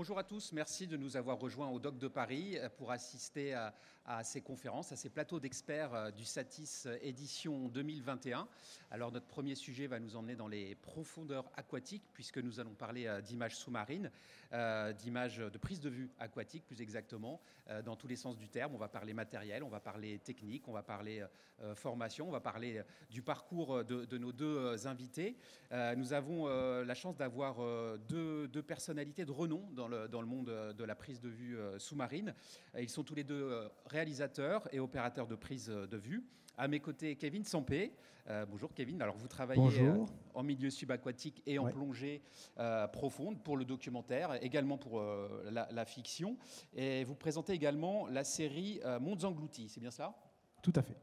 Bonjour à tous, merci de nous avoir rejoints au Doc de Paris pour assister à, ces conférences, à ces plateaux d'experts euh, du Satis édition 2021. Alors notre premier sujet va nous emmener dans les profondeurs aquatiques puisque nous allons parler euh, d'images sous-marines, euh, d'images de prise de vue aquatique plus exactement, dans tous les sens du terme. On va parler matériel, on va parler technique, on va parler formation, on va parler du parcours de, de nos deux invités. Nous avons la chance d'avoir deux, deux personnalités de renom dans le, dans le monde de la prise de vue sous-marine. Ils sont tous les deux réalisateur et opérateur de prise de vue. À mes côtés, Kevin Sampé. Euh, bonjour Kevin. Alors vous travaillez euh, en milieu subaquatique et en plongée euh, profonde pour le documentaire, également pour la, la, fiction. Et vous présentez également la série Mondes engloutis, c'est bien cela? Tout à fait.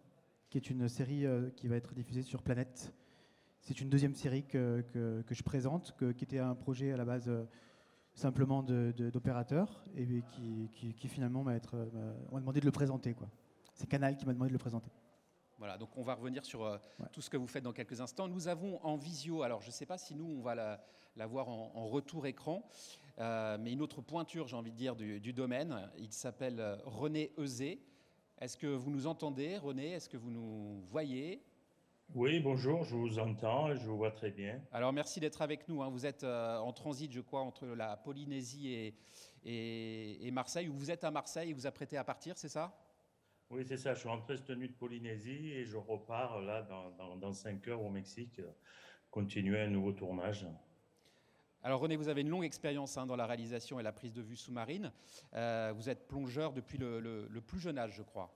Qui est une série qui va être diffusée sur Planète. C'est une deuxième série que, que, que je présente, que, qui était un projet à la base simplement d'opérateurs et qui, qui, finalement m'a être, m'a demandé de le présenter. Quoi. C'est Canal qui m'a demandé de le présenter. Voilà, donc on va revenir sur euh, tout ce que vous faites dans quelques instants. Nous avons en visio, alors je ne sais pas si nous on va la, voir en, retour écran, euh, mais une autre pointure, j'ai envie de dire, du, du domaine. Il s'appelle euh, René Euzé. Est-ce que vous nous entendez, René? Est-ce que vous nous voyez? Oui, bonjour, je vous entends, je vous vois très bien. Alors merci d'être avec nous. Hein. Vous êtes euh, en transit, je crois, entre la Polynésie et, et, Marseille. Vous êtes à Marseille et vous apprêtez à partir, c'est ça? Oui, c'est ça. Je suis rentré cette nuit de Polynésie et je repars là dans, dans, 5 heures au Mexique, continuer un nouveau tournage. Alors René, vous avez une longue expérience hein, dans la réalisation et la prise de vue sous-marine. Euh, vous êtes plongeur depuis le plus jeune âge, je crois.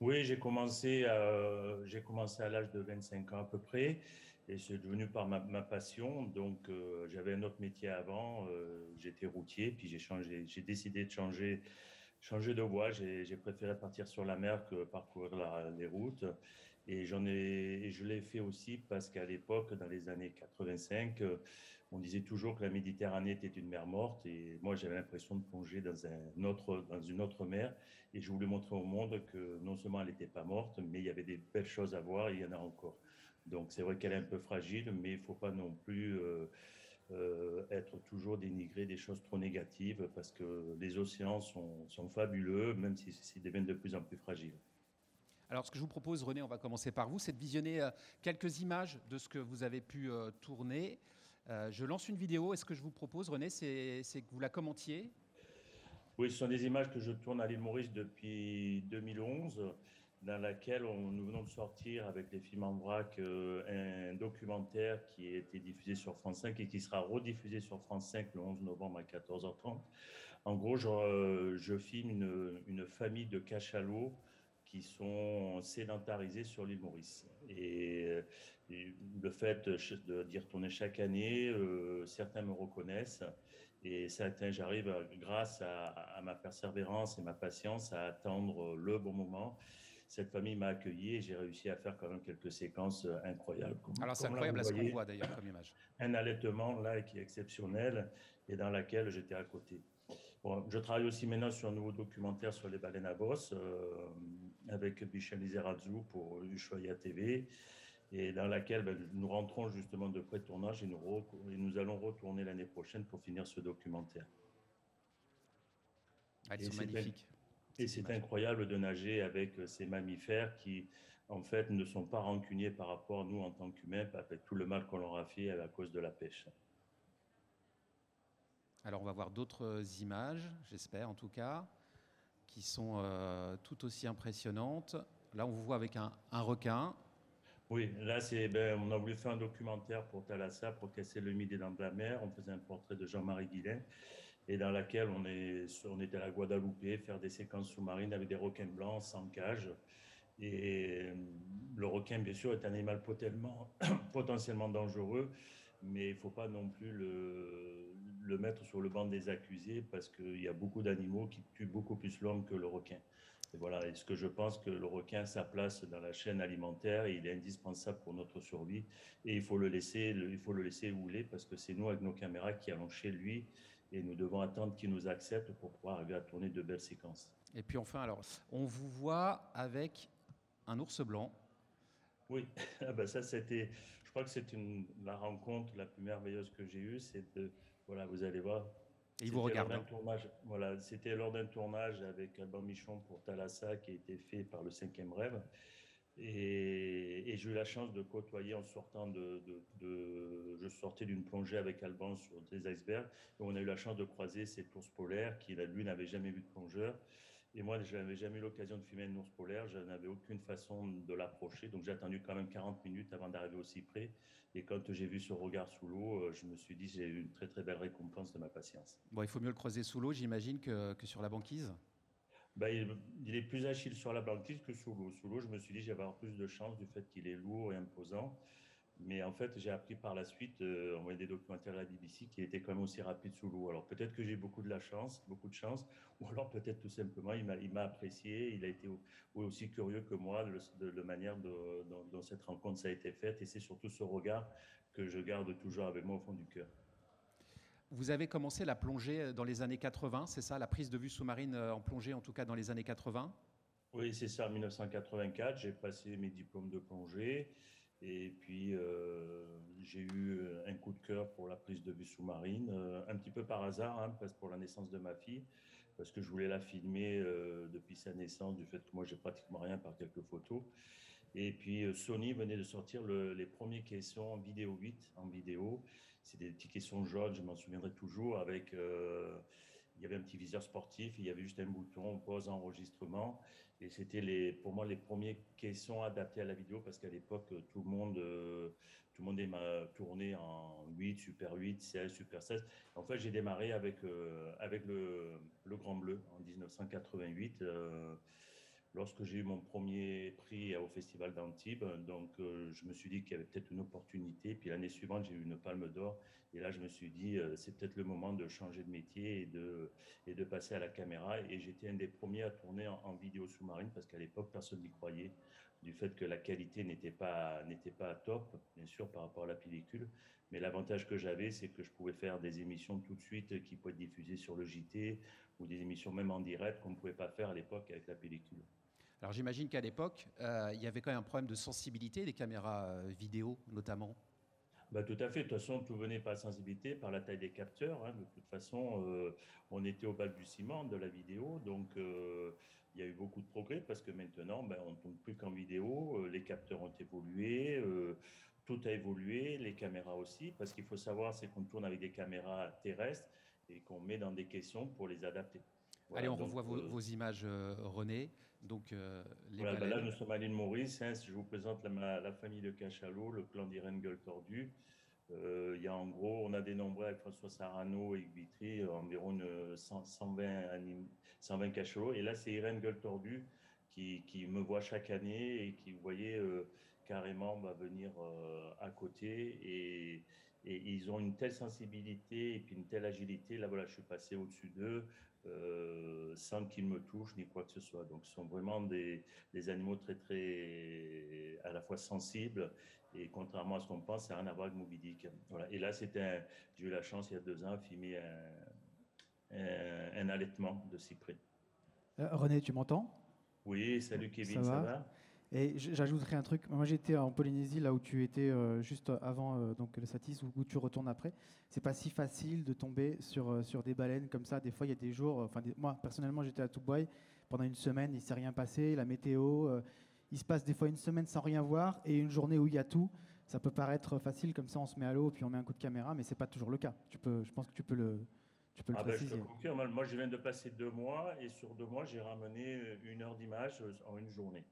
Oui, j'ai commencé, euh, j'ai commencé à l'âge de 25 ans à peu près, et c'est devenu par ma, passion. Donc, euh, j'avais un autre métier avant, euh, j'étais routier, puis j'ai changé, j'ai décidé de changer, changer de voie. J'ai préféré partir sur la mer que parcourir les routes, et ai, et je l'ai fait aussi parce qu'à l'époque, dans les années 85, on disait toujours que la Méditerranée était une mer morte et moi j'avais l'impression de plonger dans, une autre mer et je voulais montrer au monde que non seulement elle n'était pas morte, mais il y avait des belles choses à voir et il y en a encore. Donc c'est vrai qu'elle est un peu fragile, mais il ne faut pas non plus euh, euh, être toujours dénigré des choses trop négatives parce que les océans sont, fabuleux, même s'ils si, deviennent de plus en plus fragiles. Alors, ce que je vous propose, René, on va commencer par vous, c'est de visionner euh, quelques images de ce que vous avez pu tourner. Euh, je lance une vidéo. Et ce que je vous propose, René, c'est que vous la commentiez. Oui, ce sont des images que je tourne à l'île Maurice depuis 2011, dans laquelle nous venons de sortir avec les films en vrac un documentaire qui a été diffusé sur France 5 et qui sera rediffusé sur France 5 le 11 novembre à 14h30. En gros, je, je filme une, famille de cachalots qui sont sédentarisés sur l'île Maurice. Et, le fait d'y retourner chaque année, euh, certains me reconnaissent et certains, j'arrive, grâce à, ma persévérance et ma patience, à attendre le bon moment. Cette famille m'a accueilli et j'ai réussi à faire quand même quelques séquences incroyables. Alors c'est incroyable à ce qu'on voit d'ailleurs comme image. Un allaitement là qui est exceptionnel et dans laquelle j'étais à côté. Bon, je travaille aussi maintenant sur un nouveau documentaire sur les baleines à bosse euh, avec Michel Lizarazu pour Ushuaïa TV et dans laquelle ben, nous rentrons justement de pré-tournage et nous, et nous allons retourner l'année prochaine pour finir ce documentaire. Ah, sont magnifiques. Et c'est incroyable de nager avec ces mammifères qui, en fait, ne sont pas rancuniers par rapport à nous en tant qu'humains, avec tout le mal qu'on leur a fait à cause de la pêche. Alors on va voir d'autres images, j'espère en tout cas, qui sont euh, tout aussi impressionnantes. Là, on vous voit avec un, requin. Oui, là, c'est, ben, on a voulu faire un documentaire pour Thalassa, pour casser le midi dans la mer. On faisait un portrait de Jean-Marie Guillain, et dans laquelle on, est, on était à la Guadeloupe, faire des séquences sous-marines avec des requins blancs sans cage. Et le requin, bien sûr, est un animal potentiellement dangereux, mais il ne faut pas non plus le, le, mettre sur le banc des accusés parce qu'il y a beaucoup d'animaux qui tuent beaucoup plus l'homme que le requin. Et voilà, est-ce que je pense que le requin sa place dans la chaîne alimentaire et il est indispensable pour notre survie et il faut le laisser, il faut le laisser est parce que c'est nous avec nos caméras qui allons chez lui et nous devons attendre qu'il nous accepte pour pouvoir arriver à tourner de belles séquences. Et puis enfin, alors, on vous voit avec un ours blanc oui, ah ben ça c'était, je crois que c'est la rencontre la plus merveilleuse que j'ai eue, c'est de, voilà, vous allez voir, Et il vous regarde. voilà, c'était lors d'un tournage avec Alban Michon pour Thalassa qui a été fait par le cinquième rêve. Et, j'ai eu la chance de côtoyer en sortant de, je sortais d'une plongée avec Alban sur des icebergs. Et on a eu la chance de croiser cet ours polaire qui, lui, n'avait jamais vu de plongeur. Et moi, je n'avais jamais eu l'occasion de filmer un ours polaire. Je n'avais aucune façon de l'approcher. Donc, j'ai attendu quand même 40 minutes avant d'arriver aussi près. Et quand j'ai vu ce regard sous l'eau, euh, je me suis dit, j'ai eu une très, très belle récompense de ma patience. Bon, il faut mieux le croiser sous l'eau, j'imagine, que, que sur la banquise bah, il, est plus agile sur la banquise que sous l'eau. Sous l'eau, je me suis dit, j'avais avoir plus de chance du fait qu'il est lourd et imposant. Mais en fait, j'ai appris par la suite, euh, en voyant des documentaires à la BBC, qu'il était quand même aussi rapide sous l'eau. Alors peut-être que j'ai beaucoup de la chance, beaucoup de chance, ou alors peut-être tout simplement, il m'a apprécié, il a été aussi curieux que moi de, la manière dont, cette rencontre ça a été faite. Et c'est surtout ce regard que je garde toujours avec moi au fond du cœur. Vous avez commencé la plongée dans les années 80, c'est ça, la prise de vue sous-marine euh, en plongée, en tout cas dans les années 80 Oui, c'est ça, en 1984, j'ai passé mes diplômes de plongée. Et puis, euh, j'ai eu un coup de cœur pour la prise de vue sous-marine, euh, un petit peu par hasard, hein, parce pour la naissance de ma fille, parce que je voulais la filmer depuis sa naissance, du fait que moi, j'ai pratiquement rien par quelques photos. Et puis, Sony venait de sortir les premiers caissons en vidéo 8, en vidéo. C'est des petits caissons jaunes, je m'en souviendrai toujours, avec, euh, il y avait un petit viseur sportif, il y avait juste un bouton pause enregistrement. Et c'était les, pour moi les premiers caissons adaptés à la vidéo parce qu'à l'époque, tout le monde, euh, tout m'a tourné en 8, Super 8, 16, Super 16. En fait, j'ai démarré avec, euh, le, Grand Bleu en 1988 lorsque j'ai eu mon premier prix au Festival d'Antibes. Donc, euh, je me suis dit qu'il y avait peut-être une opportunité. Puis l'année suivante, j'ai eu une palme d'or. Et là, je me suis dit, euh, c'est peut-être le moment de changer de métier et de, et de passer à la caméra. Et j'étais un des premiers à tourner en, vidéo sous-marine parce qu'à l'époque, personne n'y croyait du fait que la qualité n'était pas, n'était pas top, bien sûr, par rapport à la pellicule. Mais l'avantage que j'avais, c'est que je pouvais faire des émissions tout de suite qui pouvaient être diffusées sur le JT ou des émissions même en direct qu'on ne pouvait pas faire à l'époque avec la pellicule. Alors j'imagine qu'à l'époque, euh, il y avait quand même un problème de sensibilité des caméras euh, vidéo notamment. Bah, tout à fait. De toute façon, tout venait par la sensibilité, par la taille des capteurs. Hein. De toute façon, euh, on était au balbutiement de la vidéo. Donc, il y a eu beaucoup de progrès parce que maintenant, ben, on ne tourne plus qu'en vidéo. les capteurs ont évolué. tout a évolué. Les caméras aussi. Parce qu'il faut savoir, c'est qu'on tourne avec des caméras terrestres et qu'on met dans des caissons pour les adapter. Allez, on revoit vos, images, René. Donc, euh, bah là, nous sommes à l'île Maurice. Hein, je vous présente la, famille de Cachalot, le clan d'Irène Gueule Tordu. Euh, il y a en gros, on a dénombré avec François Sarano et Vitry euh, environ 120, 120 cachalots. Et là, c'est Irène Gueule Tordu qui, me voit chaque année et qui, vous voyez, carrément va venir à côté. Et, ils ont une telle sensibilité et puis une telle agilité. Là, voilà, je suis passé au-dessus d'eux. Euh, sans qu'ils me touchent ni quoi que ce soit. Donc, ce sont vraiment des, animaux très, très à la fois sensibles et contrairement à ce qu'on pense, ça n'a rien à voir avec Moby Dick. Voilà. Et là, c'était j'ai eu la chance il y a deux ans de filmer un, allaitement de cyprès. Euh, René, tu m'entends? Oui, salut Kevin, ça va et j'ajouterai un truc. Moi, j'étais en Polynésie, là où tu étais euh, juste avant euh, donc le Satis, où, tu retournes après. C'est pas si facile de tomber sur, euh, sur des baleines comme ça. Des fois, il y a des jours. Enfin, moi, personnellement, j'étais à Toubouai pendant une semaine. Il s'est rien passé. La météo. Il se passe des fois une semaine sans rien voir et une journée où il y a tout. Ça peut paraître facile comme ça, on se met à l'eau puis on met un coup de caméra, mais c'est pas toujours le cas. Tu peux, je pense que tu peux le, tu peux le ah ben, préciser. Moi, je viens de passer deux mois et sur deux mois, j'ai ramené une heure d'image en une journée.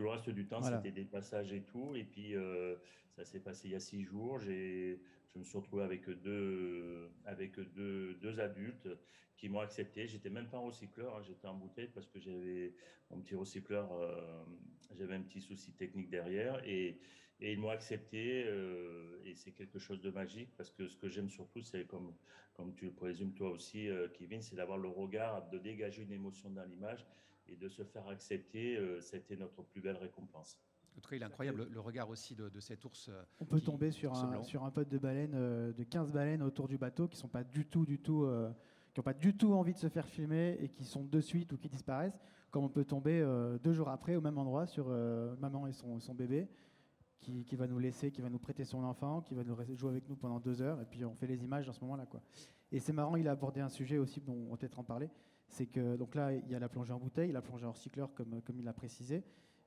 Tout le reste du temps, c'était des passages et tout. Et puis, euh, ça s'est passé il y a six jours. je me suis retrouvé avec deux, avec deux, deux adultes qui m'ont accepté. J'étais même pas en recycleur, hein. j'étais en bouteille parce que j'avais mon petit recycleur, euh, j'avais un petit souci technique derrière et, et ils m'ont accepté. Euh, et c'est quelque chose de magique parce que ce que j'aime surtout, c'est comme, comme tu le présumes toi aussi, Kevin, c'est d'avoir le regard, de dégager une émotion dans l'image et de se faire accepter, euh, c'était notre plus belle récompense. En tout cas, il est incroyable le regard aussi de, cet ours. Euh, On peut tomber sur un, sur un pote de baleines, euh, de 15 baleines autour du bateau qui sont pas du tout, du tout, qui n'ont pas du tout envie de se faire filmer et qui sont de suite ou qui disparaissent. Comme on peut tomber deux jours après au même endroit sur maman et son, son bébé. Qui, qui, va nous laisser, qui va nous prêter son enfant, qui va nous jouer avec nous pendant deux heures, et puis on fait les images dans ce moment-là. Quoi. Et c'est marrant, il a abordé un sujet aussi dont on va peut-être en parler. C'est que donc là, il y a la plongée en bouteille, la plongée en recycleur, comme, comme il l'a précisé,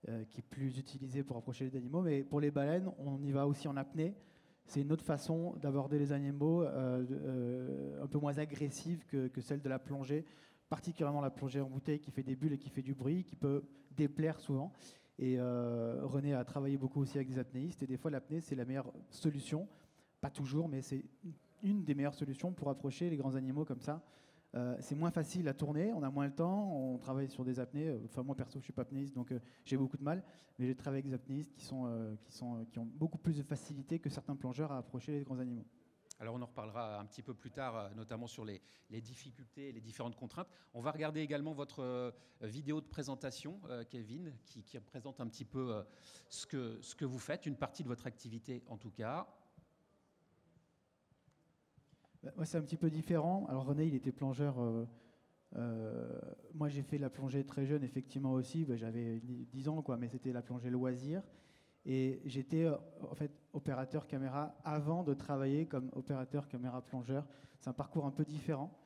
euh, qui est plus utilisée pour approcher les animaux. Mais pour les baleines, on y va aussi en apnée. C'est une autre façon d'aborder les animaux, euh, euh, un peu moins agressive que, que, celle de la plongée, particulièrement la plongée en bouteille qui fait des bulles et qui fait du bruit, qui peut déplaire souvent. Et René a travaillé beaucoup aussi avec des apnéistes, et des fois l'apnée, c'est la meilleure solution. Pas toujours, mais c'est une des meilleures solutions pour approcher les grands animaux comme ça. Euh, c'est moins facile à tourner, on a moins le temps, on travaille sur des apnées. Euh, enfin, moi perso, je suis pas apnéiste, donc euh, j'ai beaucoup de mal. Mais j'ai travaillé avec des apnéistes qui, sont, qui, sont, qui ont beaucoup plus de facilité que certains plongeurs à approcher les grands animaux. Alors on en reparlera un petit peu plus tard, notamment sur les, difficultés et les différentes contraintes. On va regarder également votre vidéo de présentation, Kevin, qui, qui, présente un petit peu ce, que, ce que vous faites, une partie de votre activité en tout cas. Bah, moi, c'est un petit peu différent. Alors, René, il était plongeur. Euh, euh, moi, j'ai fait la plongée très jeune, effectivement aussi. Bah, j'avais 10 ans, quoi, mais c'était la plongée loisir. Et j'étais euh, en fait opérateur caméra avant de travailler comme opérateur caméra plongeur. C'est un parcours un peu différent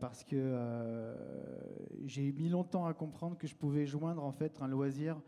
parce que j'ai mis longtemps à comprendre que je pouvais joindre en fait un loisir,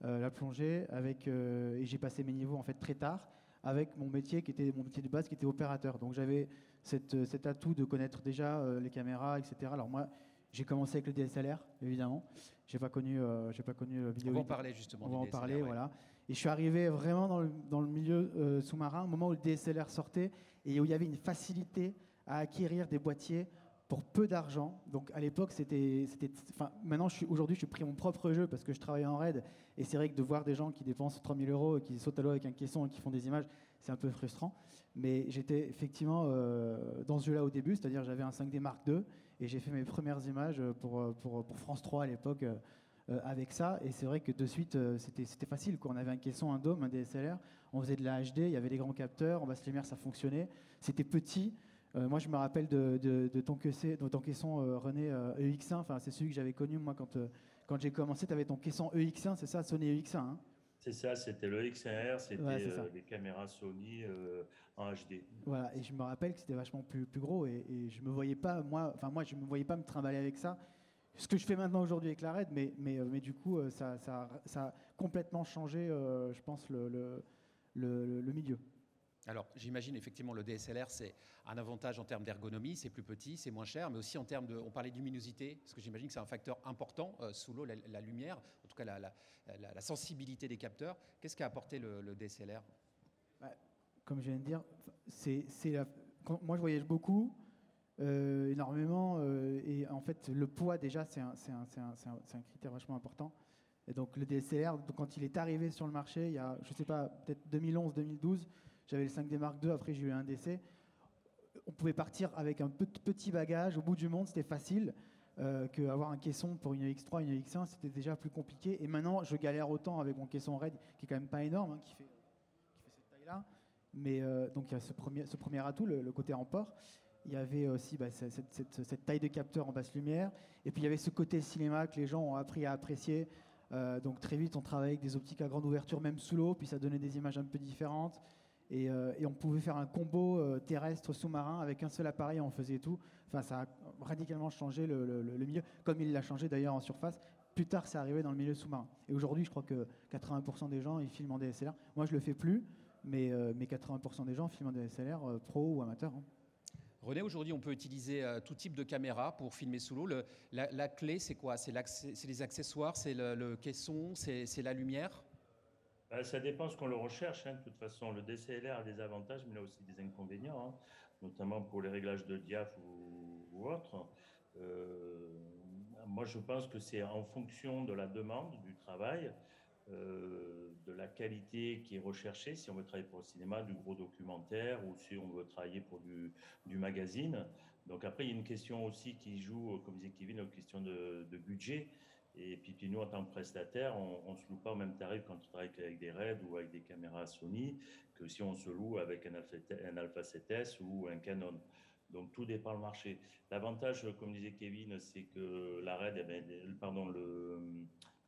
la plongée, avec et j'ai passé mes niveaux en fait très tard avec mon métier qui était mon métier de base qui était opérateur. Donc j'avais euh, cet atout de connaître déjà euh, les caméras, etc. Alors moi, j'ai commencé avec le DSLR, évidemment. J'ai pas connu, euh, j'ai pas connu vidéo. On va en parler justement. On va en parler, voilà. Et je suis arrivé vraiment dans le, dans le milieu sous-marin au moment où le DSLR sortait et où il y avait une facilité à acquérir des boîtiers pour peu d'argent. Donc à l'époque, c'était, enfin, maintenant, aujourd'hui, je suis pris mon propre jeu parce que je travaille en raid. Et c'est vrai que de voir des gens qui dépensent 3000 euros, qui sautent à l'eau avec un caisson et qui font des images, c'est un peu frustrant. Mais j'étais effectivement euh, dans ce jeu-là au début, c'est-à-dire j'avais un 5D Mark II et j'ai fait mes premières images pour, euh, pour, France 3 à l'époque euh, avec ça. Et c'est vrai que de suite, c'était, c'était facile. Quoi. On avait un caisson, un dôme, un DSLR, on faisait de la HD, il y avait des grands capteurs, en basse lumière, ça fonctionnait. C'était petit. Moi, je me rappelle de, de, ton, caisson, de ton caisson René EX1, enfin, c'est celui que j'avais connu moi quand, quand j'ai commencé. Tu avais ton caisson EX1, c'est ça, Sony EX1 hein? C'est ça, c'était le XR, c'était euh, les caméras Sony euh, en HD. Voilà, et je me rappelle que c'était vachement plus, plus gros et, et, je me voyais pas, moi, enfin moi, je me voyais pas me trimballer avec ça. Ce que je fais maintenant aujourd'hui avec la RED, mais, mais, euh, mais du coup, ça, ça, ça a complètement changé, je pense, le, le, le, le milieu. Alors, j'imagine effectivement le DSLR, c'est un avantage en termes d'ergonomie, c'est plus petit, c'est moins cher, mais aussi en termes de. On parlait de luminosité, parce que j'imagine que c'est un facteur important euh, sous l'eau, la, lumière, en tout cas la, sensibilité des capteurs. Qu'est-ce qu'a apporté le, DSLR bah, Comme je viens de dire, c'est, moi je voyage beaucoup, euh, énormément, euh, et en fait, le poids déjà, c'est un, un, critère vachement important. Et donc, le DSLR, quand il est arrivé sur le marché, il y a, je sais pas, peut-être 2011-2012, j'avais le 5D Mark II, après j'ai eu un DC. On pouvait partir avec un petit bagage au bout du monde, c'était facile. Euh, qu'avoir un caisson pour une X3, une X1, c'était déjà plus compliqué. Et maintenant, je galère autant avec mon caisson RAID, qui est quand même pas énorme, hein, qui, fait, cette taille-là. Mais euh, donc il y a ce premier, atout, le, côté en port. Il y avait aussi bah, cette, taille de capteur en basse lumière. Et puis il y avait ce côté cinéma que les gens ont appris à apprécier. Euh, donc très vite, on travaillait avec des optiques à grande ouverture, même sous l'eau, puis ça donnait des images un peu différentes. Euh, et, on pouvait faire un combo euh, terrestre sous-marin avec un seul appareil, on faisait tout. Enfin, ça a radicalement changé le, milieu, comme il l'a changé d'ailleurs en surface. Plus tard, c'est arrivé dans le milieu sous-marin. Et aujourd'hui, je crois que 80% des gens ils filment en DSLR. Moi, je le fais plus, mais, euh, mais 80% des gens filment en DSLR, pro ou amateur. Hein. René, aujourd'hui, on peut utiliser tout type de caméra pour filmer sous l'eau. La, clé, c'est quoi? C'est les accessoires, c'est le, le, caisson, c'est la lumière? Bah, ça dépend ce qu'on le recherche. Hein. De toute façon, le DCLR a des avantages, mais il a aussi des inconvénients, hein. notamment pour les réglages de diaph ou, ou autres. Euh, moi, je pense que c'est en fonction de la demande, du travail, euh, de la qualité qui est recherchée, si on veut travailler pour le cinéma, du gros documentaire, ou si on veut travailler pour du, magazine. Donc après, il y a une question aussi qui joue, comme disait Kevin, une question de budget. Et puis, nous, en tant que prestataire, on ne se loue pas au même tarif quand on travaille avec des RED ou avec des caméras Sony que si on se loue avec un Alpha, un Alpha 7S ou un Canon. Donc tout dépend le marché. L'avantage, comme disait Kevin, c'est que la RED, eh ben, pardon, le,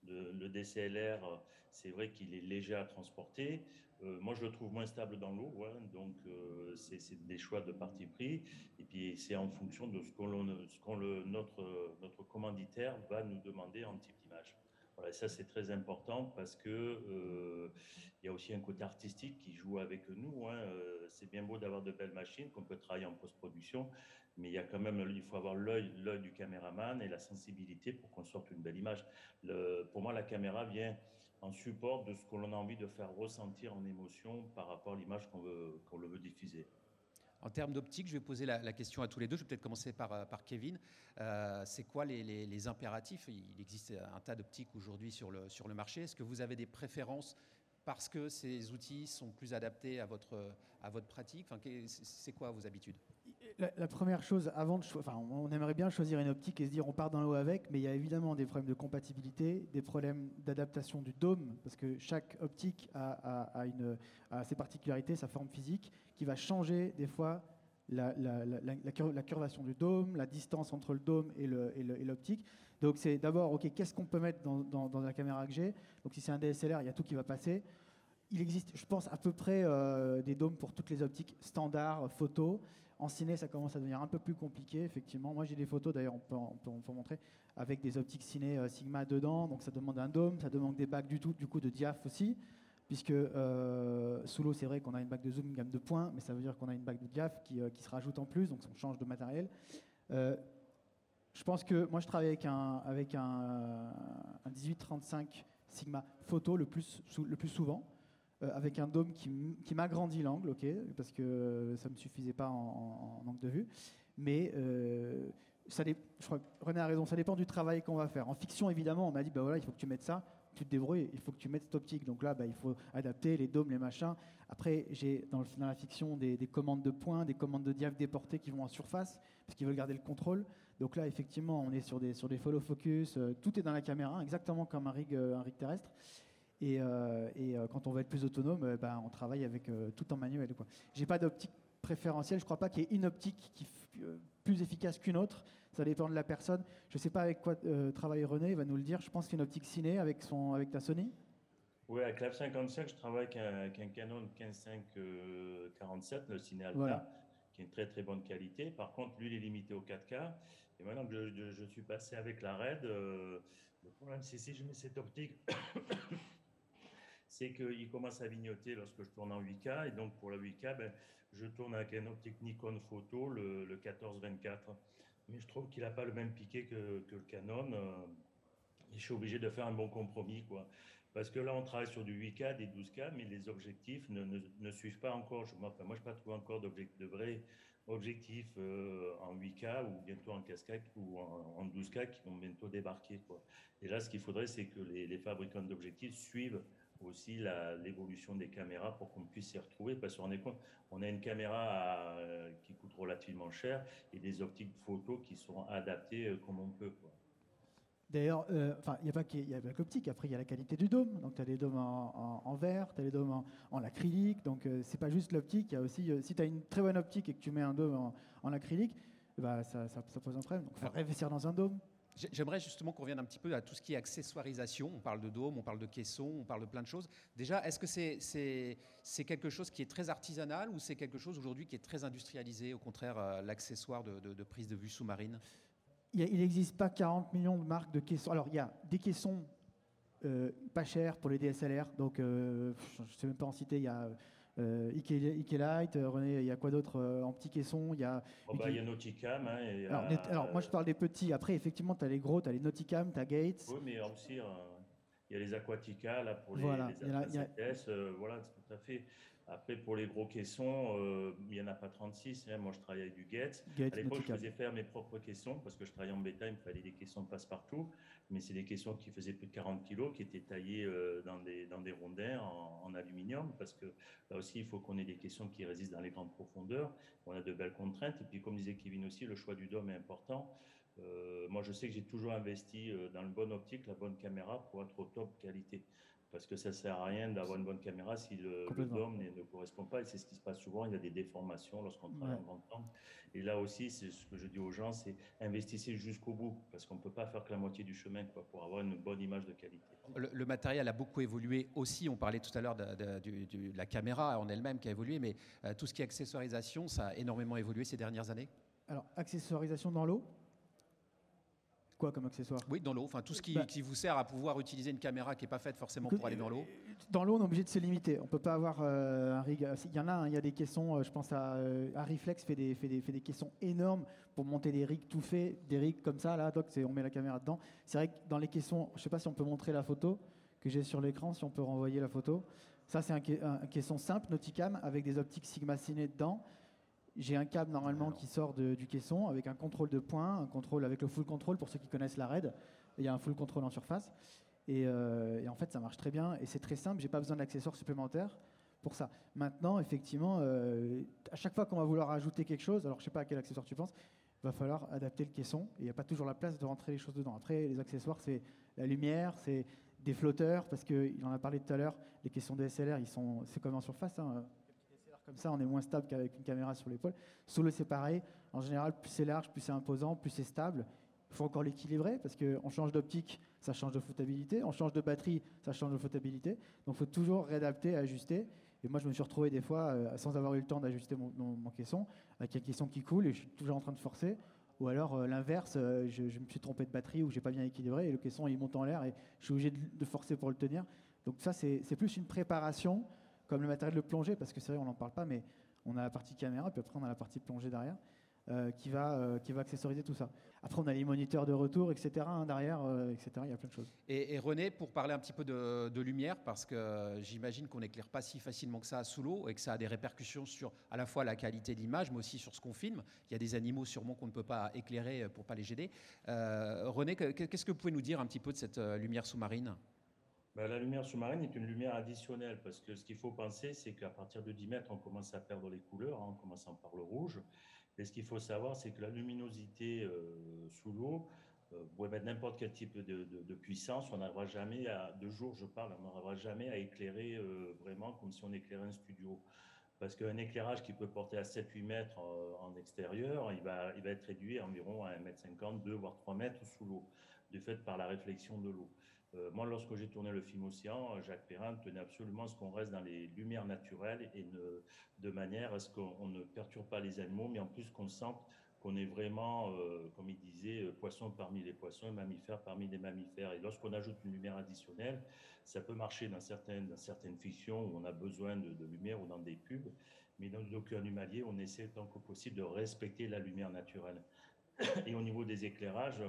le, DCLR, c'est vrai qu'il est léger à transporter. Euh, moi, je le trouve moins stable dans l'eau, donc euh, c'est des choix de parti pris. Et puis, c'est en fonction de ce que notre commanditaire va nous demander en type d'image. Voilà, ça c'est très important parce que euh, il y a aussi un côté artistique qui joue avec nous. Hein. C'est bien beau d'avoir de belles machines qu'on peut travailler en post-production, mais il y a quand même, il faut avoir l'œil, l'œil du caméraman et la sensibilité pour qu'on sorte une belle image. Pour moi, la caméra vient en support de ce que l'on a envie de faire ressentir en émotion par rapport à l'image qu'on veut, qu'on le veut diffuser. En termes d'optique, je vais poser la, question à tous les deux. Je vais peut-être commencer par, euh, Kevin. Euh, c'est quoi les, impératifs? Il existe un tas d'optiques aujourd'hui sur le, sur le marché. Est-ce que vous avez des préférences parce que ces outils sont plus adaptés à votre, à votre pratique? Enfin, C'est quoi vos habitudes? La, première chose, avant de enfin, on aimerait bien choisir une optique et se dire on part dans l'eau avec, mais il y a évidemment des problèmes de compatibilité, des problèmes d'adaptation du dôme, parce que chaque optique a, ses particularités, sa forme physique, qui va changer des fois la, la, curvation du dôme, la distance entre le dôme et l'optique. Donc c'est d'abord, ok, qu'est-ce qu'on peut mettre dans, la caméra que j'ai? Donc si c'est un DSLR, il y a tout qui va passer. Il existe, je pense, à peu près euh, des dômes pour toutes les optiques standards, photo. En ciné, ça commence à devenir un peu plus compliqué, effectivement. Moi, j'ai des photos, d'ailleurs, on peut, on montrer, avec des optiques ciné euh, Sigma dedans. Donc, ça demande un dôme, ça demande des bacs du tout, du coup, de diaph aussi. Puisque euh, sous l'eau, c'est vrai qu'on a une bague de zoom, une gamme de points, mais ça veut dire qu'on a une bague de diaph qui, euh, qui, se rajoute en plus, donc on change de matériel. je pense que moi, je travaille avec un, avec un, un 1835 Sigma photo le plus, le plus souvent. Euh, avec un dôme qui, m'agrandit l'angle, ok, parce que ça ne me suffisait pas en, angle de vue. Mais euh, ça je crois que René a raison, ça dépend du travail qu'on va faire. En fiction, évidemment, on m'a dit, bah voilà, il faut que tu mettes ça, tu te débrouilles, il faut que tu mettes cette optique. Donc là, bah, il faut adapter les dômes, les machins. Après, j'ai dans, la fiction des, commandes de points, des commandes de diaph déportées qui vont en surface, parce qu'ils veulent garder le contrôle. Donc là, effectivement, on est sur des, follow focus, euh, tout est dans la caméra, exactement comme un rig terrestre. Et, euh, euh, quand on va être plus autonome, euh, ben, on travaille avec tout en manuel. Je n'ai pas d'optique préférentielle. Je ne crois pas qu'il y ait une optique qui plus efficace qu'une autre. Ça dépend de la personne. Je ne sais pas avec quoi travaille René, il va nous le dire. Je pense qu'une optique ciné avec, son, avec ta Sony. Oui, avec la 55, je travaille avec un, Canon 15-5-47, le ciné Alta, qui est une très très bonne qualité. Par contre, lui, il est limité au 4K. Et maintenant que je, je suis passé avec la RED, le problème, c'est si je mets cette optique c'est qu'il commence à vignoter lorsque je tourne en 8K. Et donc, pour la 8K, ben, je tourne avec un optique Nikon photo, le, 1424. Mais je trouve qu'il n'a pas le même piqué que, le Canon. Euh, et je suis obligé de faire un bon compromis, quoi. Parce que là, on travaille sur du 8K, des 12K, mais les objectifs ne, suivent pas encore. Je, moi, je n'ai pas trouvé encore de vrais objectifs euh, en 8K ou bientôt en 4K ou en, 12K qui vont bientôt débarquer. Quoi. Et là, ce qu'il faudrait, c'est que les fabricants d'objectifs suivent aussi l'évolution des caméras pour qu'on puisse s'y retrouver. Parce qu'on est compte, on a une caméra euh, qui coûte relativement cher et des optiques photo qui seront adaptées euh, comme on peut. D'ailleurs, euh, enfin, il n'y a pas que l'optique. Après, il y a la qualité du dôme. Donc, tu as des dômes en, verre, tu as des dômes en, acrylique. Donc, c'est pas juste l'optique. Il y a aussi, si tu as une très bonne optique et que tu mets un dôme en, acrylique, bah, ça, ça, pose un problème. Donc, il faut investir dans un dôme. J'aimerais justement qu'on revienne un petit peu à tout ce qui est accessoirisation. On parle de dôme, on parle de caisson, on parle de plein de choses. Déjà, est-ce que c'est quelque chose qui est très artisanal ou c'est quelque chose aujourd'hui qui est très industrialisé, au contraire, euh, l'accessoire de, prise de vue sous-marine? Il n'existe pas 40 millions de marques de caissons. Alors, il y a des caissons euh, pas chers pour les DSLR. Donc, euh, je ne sais même pas en citer. Il y a euh, Ike, Light, euh, René, il y a quoi d'autre euh, en petits caissons Il y a, oh bah, y a Nauticam. Hein, alors, moi, je parle des petits. Après, effectivement, tu as les gros, tu as les Nauticam, tu as Gates. Oui, mais aussi, il y a les Aquatica là, pour les, voilà, les voilà, tout à fait. Après, pour les gros caissons, euh, il n'y en a pas 36. Hein. Moi, je travaillais avec du Gates. à l'époque, je faisais faire mes propres caissons parce que je travaillais en bêta. Il me fallait des caissons passe-partout. Mais c'est des caissons qui faisaient plus de 40 kg, qui étaient taillés euh, dans, des, dans des rondins en, aluminium parce que là aussi, il faut qu'on ait des caissons qui résistent dans les grandes profondeurs. On a de belles contraintes. Et puis, comme disait Kevin aussi, le choix du dôme est important. Euh, moi, je sais que j'ai toujours investi dans le bon optique, la bonne caméra pour être au top qualité. Parce que ça ne sert à rien d'avoir une bonne caméra si le, dôme ne, correspond pas. Et c'est ce qui se passe souvent. Il y a des déformations lorsqu'on travaille en grand temps. Et là aussi, c'est ce que je dis aux gens, c'est investissez jusqu'au bout, parce qu'on ne peut pas faire que la moitié du chemin quoi, pour avoir une bonne image de qualité. Le, matériel a beaucoup évolué aussi. On parlait tout à l'heure de, la caméra en elle-même qui a évolué, mais euh, tout ce qui est accessoirisation, ça a énormément évolué ces dernières années? Alors, accessoirisation dans l'eau Quoi comme accessoire? Oui, dans l'eau. Enfin, tout ce qui, bah qui, vous sert à pouvoir utiliser une caméra qui n'est pas faite forcément pour aller dans l'eau. Dans l'eau, on est obligé de se limiter. On ne peut pas avoir euh, un rig. Il y en a, hein, il y a des caissons. Euh, je pense à euh, Reflex fait des, fait, des, fait des caissons énormes pour monter des rigs tout faits, des rigs comme ça. Là, donc on met la caméra dedans. C'est vrai que dans les caissons, je ne sais pas si on peut montrer la photo que j'ai sur l'écran, si on peut renvoyer la photo. Ça, c'est un, un, caisson simple, Nauticam, avec des optiques Sigma Ciné dedans. J'ai un câble normalement qui sort du caisson avec un contrôle de points, un contrôle avec le full control pour ceux qui connaissent la RAID. Il y a un full contrôle en surface. Euh, et, en fait, ça marche très bien et c'est très simple. J'ai pas besoin d'accessoires supplémentaires pour ça. Maintenant, effectivement, euh, à chaque fois qu'on va vouloir ajouter quelque chose, alors je sais pas à quel accessoire tu penses, il va falloir adapter le caisson. Il n'y a pas toujours la place de rentrer les choses dedans. Après, les accessoires, c'est la lumière, c'est des flotteurs, parce qu'il en a parlé tout à l'heure, les caissons DSLR, ils sont, c'est comme en surface. Hein comme ça, on est moins stable qu'avec une caméra sur l'épaule. Sous le c'est. En général, plus c'est large, plus c'est imposant, plus c'est stable. Il faut encore l'équilibrer parce qu'on change d'optique, ça change de flottabilité. On change de batterie, ça change de flottabilité. Donc il faut toujours réadapter, ajuster. Et moi, je me suis retrouvé des fois, euh, sans avoir eu le temps d'ajuster mon, caisson, avec un caisson qui coule et je suis toujours en train de forcer. Ou alors euh, l'inverse, euh, je, me suis trompé de batterie ou j'ai pas bien équilibré et le caisson il monte en l'air et je suis obligé de forcer pour le tenir. Donc ça, c'est plus une préparation comme le matériel de plongée, parce que c'est vrai, on n'en parle pas, mais on a la partie caméra, puis après on a la partie plongée derrière, euh, qui, va, euh, qui va accessoriser tout ça. Après, on a les moniteurs de retour, etc. Hein, derrière, euh, etc. Il y a plein de choses. Et, René, pour parler un petit peu de, lumière, parce que j'imagine qu'on n'éclaire pas si facilement que ça sous l'eau et que ça a des répercussions sur à la fois la qualité de l'image, mais aussi sur ce qu'on filme. Il y a des animaux sûrement qu'on ne peut pas éclairer pour pas les gêner. René, qu'est-ce que vous pouvez nous dire un petit peu de cette lumière sous-marine? Ben, la lumière sous-marine est une lumière additionnelle parce que ce qu'il faut penser, c'est qu'à partir de 10 mètres, on commence à perdre les couleurs, hein, en commençant par le rouge. Et ce qu'il faut savoir, c'est que la luminosité euh, sous l'eau, euh, vous n'importe quel type de, puissance, on n'arrivera jamais à, de jour je parle, on n'arrivera jamais à éclairer euh, vraiment comme si on éclairait un studio. Parce qu'un éclairage qui peut porter à 7-8 mètres en extérieur, il va, être réduit environ à 1,50 m, 2 voire 3 mètres sous l'eau, du fait par la réflexion de l'eau. Euh, moi, lorsque j'ai tourné le film Océan, Jacques Perrin tenait absolument à ce qu'on reste dans les lumières naturelles et de manière à ce qu'on ne perturbe pas les animaux, mais en plus qu'on sente qu'on est vraiment, euh, comme il disait, euh, poisson parmi les poissons et mammifères parmi les mammifères. Et lorsqu'on ajoute une lumière additionnelle, ça peut marcher dans certaines, fictions où on a besoin de, de lumière ou dans des pubs, mais dans le docu animalier, on essaie tant que possible de respecter la lumière naturelle. Et au niveau des éclairages,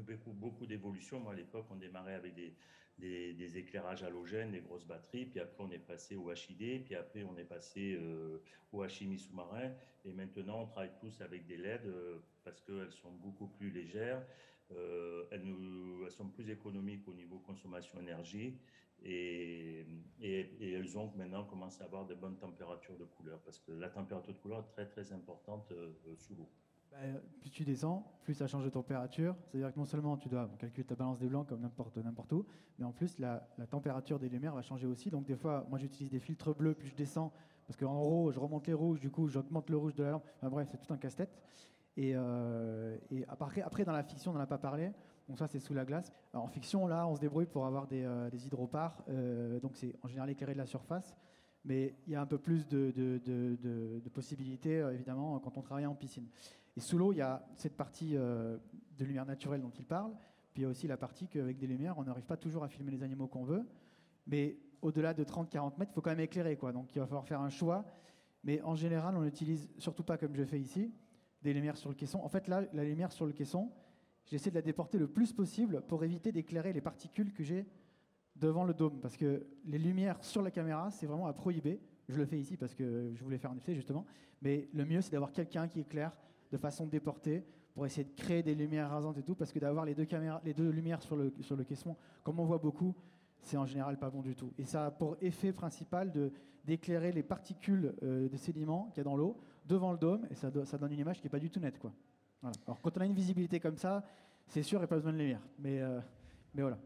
beaucoup, beaucoup d'évolutions. Moi, à l'époque, on démarrait avec des, des, éclairages halogènes, des grosses batteries, puis après, on est passé au HID, puis après, on est passé euh, au HMI sous-marin, et maintenant, on travaille tous avec des LED euh, parce qu'elles sont beaucoup plus légères, euh, elles, sont plus économiques au niveau consommation énergie, et, et, elles ont maintenant commencé à avoir de bonnes températures de couleur, parce que la température de couleur est très, très importante sous l'eau. Bah, plus tu descends, plus ça change de température. C'est-à-dire que non seulement tu dois calculer ta balance des blancs comme n'importe n'importe où, mais en plus la, température des lumières va changer aussi. Donc des fois, moi j'utilise des filtres bleus, plus je descends, parce qu'en haut je remonte les rouges, du coup j'augmente le rouge de la lampe. bref, c'est tout un casse-tête. Et, euh, après, dans la fiction, on n'en a pas parlé. Donc ça, c'est sous la glace. en fiction, là, on se débrouille pour avoir des, euh. Euh, donc c'est en général éclairé de la surface. Mais il y a un peu plus de, possibilités, évidemment, quand on travaille en piscine. Et sous l'eau, il y a cette partie euh, de lumière naturelle dont il parle, puis il y a aussi la partie qu'avec des lumières, on n'arrive pas toujours à filmer les animaux qu'on veut, mais au-delà de 30-40 mètres, il faut quand même éclairer, quoi. donc il va falloir faire un choix. Mais en général, on n'utilise surtout pas comme je fais ici, des lumières sur le caisson. En fait, là, la lumière sur le caisson, j'essaie de la déporter le plus possible pour éviter d'éclairer les particules que j'ai devant le dôme. Parce que les lumières sur la caméra, c'est vraiment à prohiber. Je le fais ici parce que je voulais faire un effet, justement. Mais le mieux, c'est d'avoir quelqu'un qui éclaire de façon déportée pour essayer de créer des lumières rasantes et tout, parce que d'avoir les deux caméras, les deux lumières sur le, sur le caisson, comme on voit beaucoup, c'est en général pas bon du tout. Et ça a pour effet principal de d'éclairer les particules euh, de sédiments qu'il y a dans l'eau devant le dôme, et ça, ça donne une image qui est pas du tout nette, quoi. Alors quand on a une visibilité comme ça, c'est sûr, il n'y a pas besoin de lumière, mais, euh, mais voilà.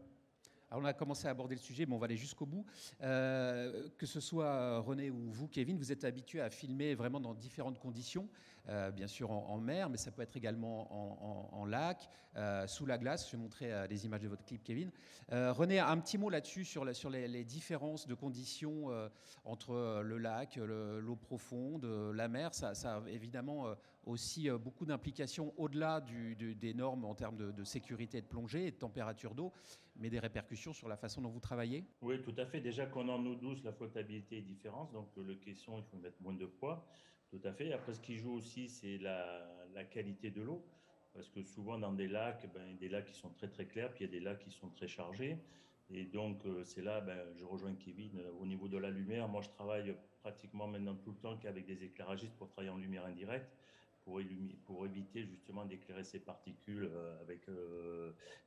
Alors on a commencé à aborder le sujet, mais on va aller jusqu'au bout. Euh, que ce soit René ou vous, Kevin, vous êtes habitué à filmer vraiment dans différentes conditions. Euh, bien sûr en, mer, mais ça peut être également en, lac, euh, sous la glace. Je vais montrer les images de votre clip, Kevin. René, un petit mot là-dessus sur, les, différences de conditions entre le lac, l'eau profonde, la mer. Ça, ça a évidemment aussi beaucoup d'implications au-delà des normes en termes de, de sécurité de plongée et de température d'eau mais des répercussions sur la façon dont vous travaillez Oui, tout à fait. Déjà qu'on en eau douce, la flottabilité est différente, donc le caisson, il faut mettre moins de poids. Tout à fait. Après, ce qui joue aussi, c'est la, qualité de l'eau. Parce que souvent, dans des lacs, ben, il y a des lacs qui sont très très clairs, puis il y a des lacs qui sont très chargés. Et donc, euh, c'est là, ben, je rejoins Kevin, euh, au niveau de la lumière. Moi, je travaille pratiquement maintenant tout le temps qu'avec des éclairagistes pour travailler en lumière indirecte pour, éviter justement d'éclairer ces particules euh, avec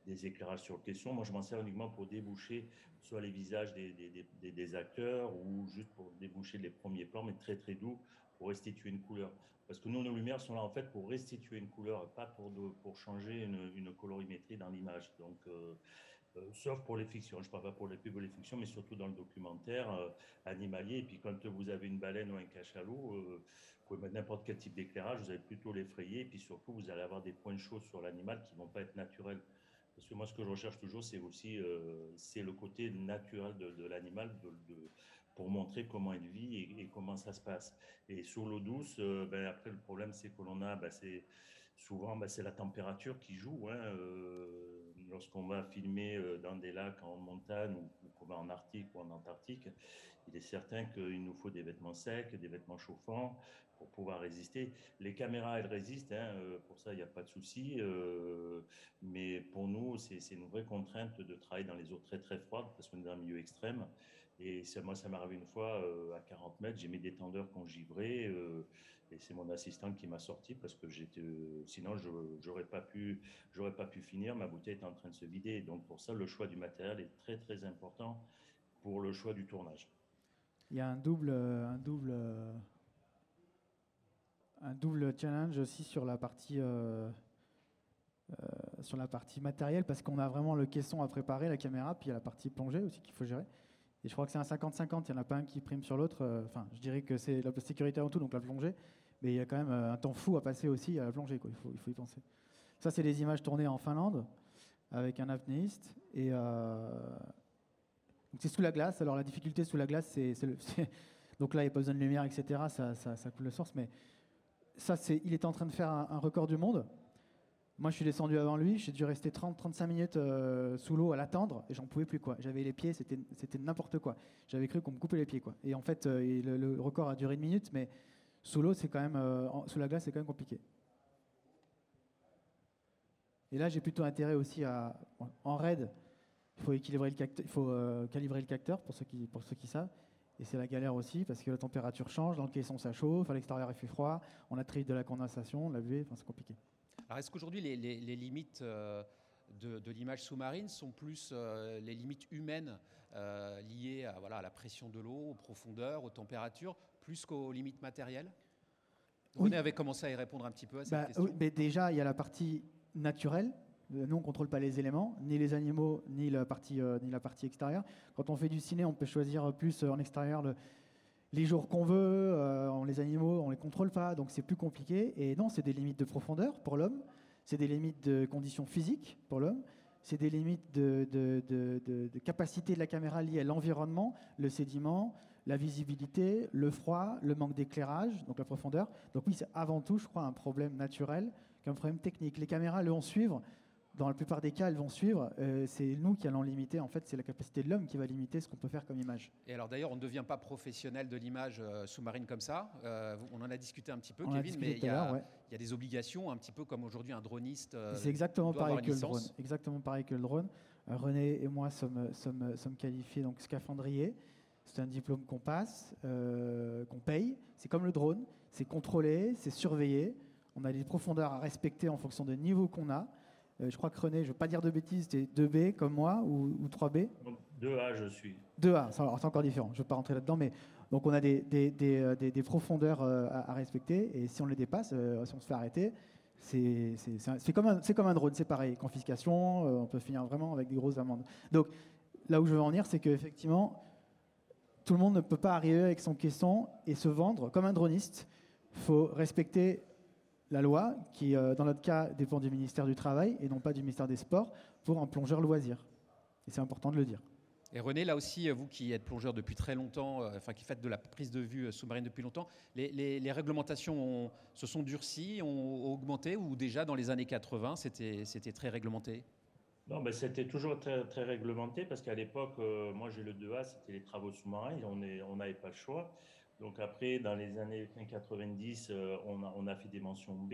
des éclairages sur caisson. Moi, je m'en sers uniquement pour déboucher soit les visages des, acteurs ou juste pour déboucher les premiers plans, mais très très doux restituer une couleur. Parce que nous, nos lumières sont là en fait pour restituer une couleur, pas pour, pour changer une, une, colorimétrie dans l'image. Donc, euh, sauf pour les fictions. Je ne parle pas pour les pubs ou les fictions, mais surtout dans le documentaire animalier. Et puis quand vous avez une baleine ou un cachalot, pouvez mettre n'importe quel type d'éclairage, vous allez plutôt l'effrayer, et puis surtout, vous allez avoir des points chauds sur l'animal qui ne vont pas être naturels. Parce que moi, ce que je recherche toujours, c'est aussi euh, c'est le côté naturel de, l'animal pour montrer comment il vit et, comment ça se passe. Et sur l'eau douce, euh, ben, après, le problème, c'est que l'on a, ben, c'est souvent, ben, c'est la température qui joue. Hein, euh, lorsqu'on va filmer dans des lacs en montagne ou, qu'on va en Arctique ou en Antarctique, il est certain qu'il nous faut des vêtements secs, des vêtements chauffants, pour pouvoir résister. Les caméras, elles résistent, hein, euh, pour ça, il n'y a pas de souci. Euh, mais pour nous, c'est une vraie contrainte de travailler dans les eaux très très froides parce qu'on est dans un milieu extrême. Et moi, ça m'est arrivé une fois euh, à 40 mètres, j'ai mis des tendeurs qu'on givrait. et c'est mon assistant qui m'a sorti parce que j'étais, sinon, je n'aurais pas, pu, pas pu finir. Ma bouteille était en train de se vider. Donc, pour ça, le choix du matériel est très très important pour le choix du tournage. Il y a un double, un double un double challenge aussi sur la partie, euh, euh, sur la partie matérielle, parce qu'on a vraiment le caisson à préparer, la caméra, puis il y a la partie plongée aussi qu'il faut gérer. Et je crois que c'est un 50-50, il n'y en a pas un qui prime sur l'autre. Euh, enfin, je dirais que c'est la sécurité avant tout, donc la plongée, mais il y a quand même un temps fou à passer aussi à la plongée, quoi. Il, faut, il faut y penser. Ça, c'est des images tournées en Finlande avec un apnéiste. Et c'est sous la glace. Alors la difficulté sous la glace, c'est, donc là, il n'y a pas besoin de lumière, etc. Ça, coule le source, mais ça, il était en train de faire un, record du monde. Moi, je suis descendu avant lui. J'ai dû rester 30-35 minutes euh, sous l'eau à l'attendre et j'en pouvais plus. quoi. J'avais les pieds, c'était, n'importe quoi. J'avais cru qu'on me coupait les pieds. quoi. Et en fait, euh, le, record a duré une minute, mais sous l'eau, c'est quand même, euh, sous la glace, c'est quand même compliqué. Et là, j'ai plutôt intérêt aussi à, en raid, il faut équilibrer le il faut calibrer le capteur pour ceux qui, pour ceux qui savent. Et c'est la galère aussi parce que la température change, dans le caisson ça chauffe, à l'extérieur il fait froid, on a de la condensation, la enfin, c'est compliqué. Alors est-ce qu'aujourd'hui les, limites euh, de, l'image sous-marine sont plus euh, les limites humaines euh, liées à, voilà, à la pression de l'eau, aux profondeurs, aux températures, plus qu'aux limites matérielles? Oui. avait commencé à y répondre un petit peu à cette bah, question. Oui, mais déjà il y a la partie naturelle nous, on ne contrôle pas les éléments, ni les animaux, ni la, partie, euh, ni la partie extérieure. Quand on fait du ciné, on peut choisir plus en extérieur les jours qu'on veut. Euh, les animaux, on ne les contrôle pas, donc c'est plus compliqué. Et non, c'est des limites de profondeur pour l'homme, c'est des limites de conditions physiques pour l'homme, c'est des limites de, capacité de la caméra liées à l'environnement, le sédiment, la visibilité, le froid, le manque d'éclairage, donc la profondeur. Donc oui, c'est avant tout, je crois, un problème naturel qu'un problème technique. Les caméras le vont suivre, dans la plupart des cas, elles vont suivre. Euh, c'est nous qui allons limiter. En fait, c'est la capacité de l'homme qui va limiter ce qu'on peut faire comme image. Et alors d'ailleurs, on ne devient pas professionnel de l'image euh, sous-marine comme ça. Euh, on en a discuté un petit peu, Kevin, mais il y, a, des obligations, un petit peu comme aujourd'hui un droniste. c'est exactement pareil que le drone. Exactement pareil que le drone. René et moi sommes, sommes, sommes qualifiés donc scaphandriers. C'est un diplôme qu'on passe, qu'on paye. C'est comme le drone. C'est contrôlé, c'est surveillé. On a des profondeurs à respecter en fonction des niveaux qu'on a. Euh, je crois que René, je ne veux pas dire de bêtises, c'était 2B comme moi ou, 3B 2A, je suis. 2A, c'est encore différent, je ne veux pas rentrer là-dedans, mais donc on a des, des, euh, profondeurs euh, à, respecter, et si on les dépasse, si on se fait arrêter, c'est comme, un, comme un drone, c'est pareil, confiscation, on peut finir vraiment avec des grosses amendes. Donc là où je veux en venir, c'est qu'effectivement, tout le monde ne peut pas arriver avec son caisson et se vendre comme un droniste. Il faut respecter la loi, qui, euh, dans notre cas, dépend du ministère du Travail et non pas du ministère des Sports, pour un plongeur loisir. Et c'est important de le dire. Et René, là aussi, vous qui êtes plongeur depuis très longtemps, euh, enfin qui faites de la prise de vue euh, sous-marine depuis longtemps, les, réglementations se sont durcies, ont, augmenté ou déjà dans les années 80, c'était très réglementé? Non, ben c'était toujours très, très, réglementé parce qu'à l'époque, moi j'ai le 2A, c'était les travaux sous-marins, on n'avait on pas le choix. Donc après, dans les années 90, euh, on a, fait des mentions B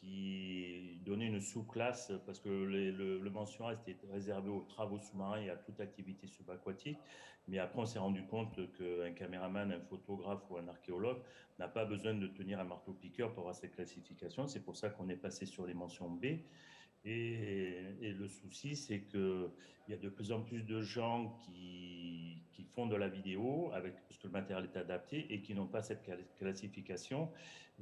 qui donnaient une sous-classe parce que le, mention A était réservé aux travaux sous-marins et à toute activité subaquatique. Mais après, on s'est rendu compte qu'un caméraman, un photographe ou un archéologue n'a pas besoin de tenir un marteau-piqueur pour avoir cette classification. C'est pour ça qu'on est passé sur les mentions B. Et, le souci, c'est qu'il y a de plus en plus de gens qui, font de la vidéo avec parce que le matériel est adapté et qui n'ont pas cette classification.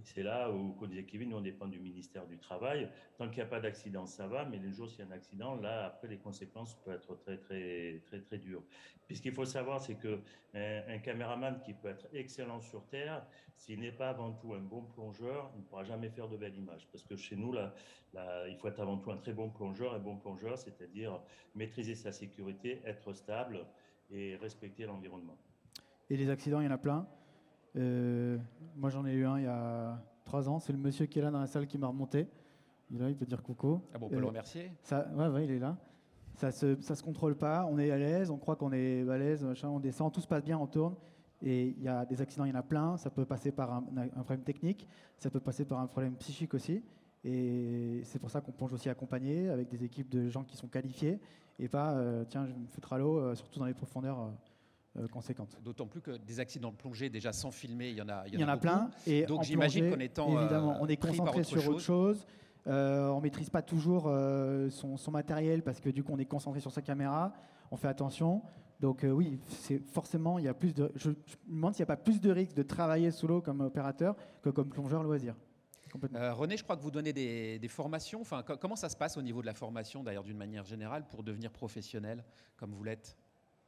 C'est là où, comme disait Kevin, on dépend du ministère du Travail. Tant qu'il n'y a pas d'accident, ça va, mais le jour s'il y a un accident, là, après, les conséquences peuvent être très, très, très, très dures. Puis ce qu'il faut savoir, c'est qu'un un caméraman qui peut être excellent sur Terre, s'il n'est pas avant tout un bon plongeur, il ne pourra jamais faire de belles images. Parce que chez nous, là, il faut être avant tout un très bon plongeur. Un bon plongeur, c'est-à-dire maîtriser sa sécurité, être stable et respecter l'environnement. Et les accidents, il y en a plein. Euh, moi, j'en ai eu un il y a trois ans. C'est le monsieur qui est là dans la salle qui m'a remonté. Il est là, il peut dire coucou. Ah bon, on peut le euh, remercier? Ça, ouais, ouais, il est là. Ça se, ça se contrôle pas. On est à l'aise. On croit qu'on est à l'aise. On descend. Tout se passe bien. On tourne. Et il y a des accidents, il y en a plein. Ça peut passer par un, un problème technique. Ça peut passer par un problème psychique aussi. Et c'est pour ça qu'on plonge aussi accompagné avec des équipes de gens qui sont qualifiés et pas, euh, tiens, je me foutre à l'eau, surtout dans les profondeurs. Euh, conséquente. D'autant plus que des accidents de plongée déjà sans filmer, il y en a. Il y, en a, plein. Et Donc j'imagine qu'en étant évidemment, on est concentré sur autre chose. Euh, on maîtrise pas toujours euh, son, matériel parce que du coup on est concentré sur sa caméra. On fait attention. Donc euh, oui, c'est forcément il y a plus de. Je, me demande s'il n'y a pas plus de risques de travailler sous l'eau comme opérateur que comme plongeur loisir. René, je crois que vous donnez des, des formations. Enfin, comment ça se passe au niveau de la formation, d'ailleurs, d'une manière générale, pour devenir professionnel comme vous l'êtes?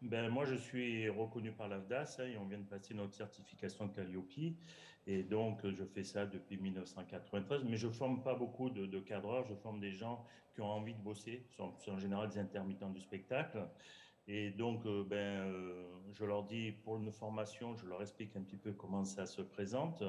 Ben, moi, je suis reconnu par l'AFDAS hein, et on vient de passer notre certification Calliope. Et donc, je fais ça depuis 1993. Mais je ne forme pas beaucoup de, cadreurs. Je forme des gens qui ont envie de bosser. Ce sont, en général des intermittents du spectacle. Et donc, euh, ben, euh, je leur dis, pour une formation, je leur explique un petit peu comment ça se présente.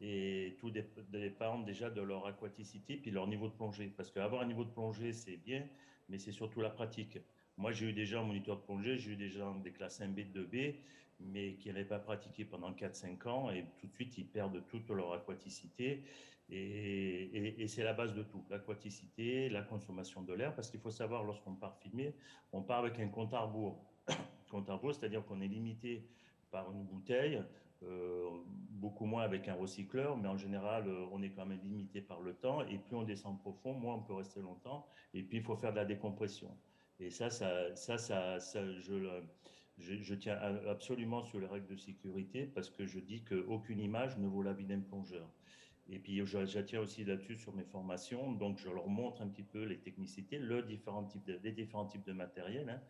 Et tout dépend déjà de leur aquaticité puis leur niveau de plongée. Parce qu'avoir un niveau de plongée, c'est bien, mais c'est surtout la pratique. Moi, j'ai eu gens en moniteur de plongée, j'ai eu des gens des classes 1B, 2B, mais qui n'avaient pas pratiqué pendant 4-5 ans et tout de suite, ils perdent toute leur aquaticité. Et, c'est la base de tout, l'aquaticité, la consommation de l'air, parce qu'il faut savoir, lorsqu'on part filmer, on part avec un compte à rebours. compte à rebours, c'est-à-dire qu'on est limité par une bouteille, euh, beaucoup moins avec un recycleur, mais en général, euh, on est quand même limité par le temps. Et plus on descend profond, moins on peut rester longtemps. Et puis, il faut faire de la décompression. Et ça, ça, ça, ça, je, je, tiens absolument sur les règles de sécurité parce que je dis qu'aucune image ne vaut la vie d'un plongeur. Et puis, j'attire aussi là-dessus sur mes formations. Donc, je leur montre un petit peu les technicités, les différents types de matériel. Hein.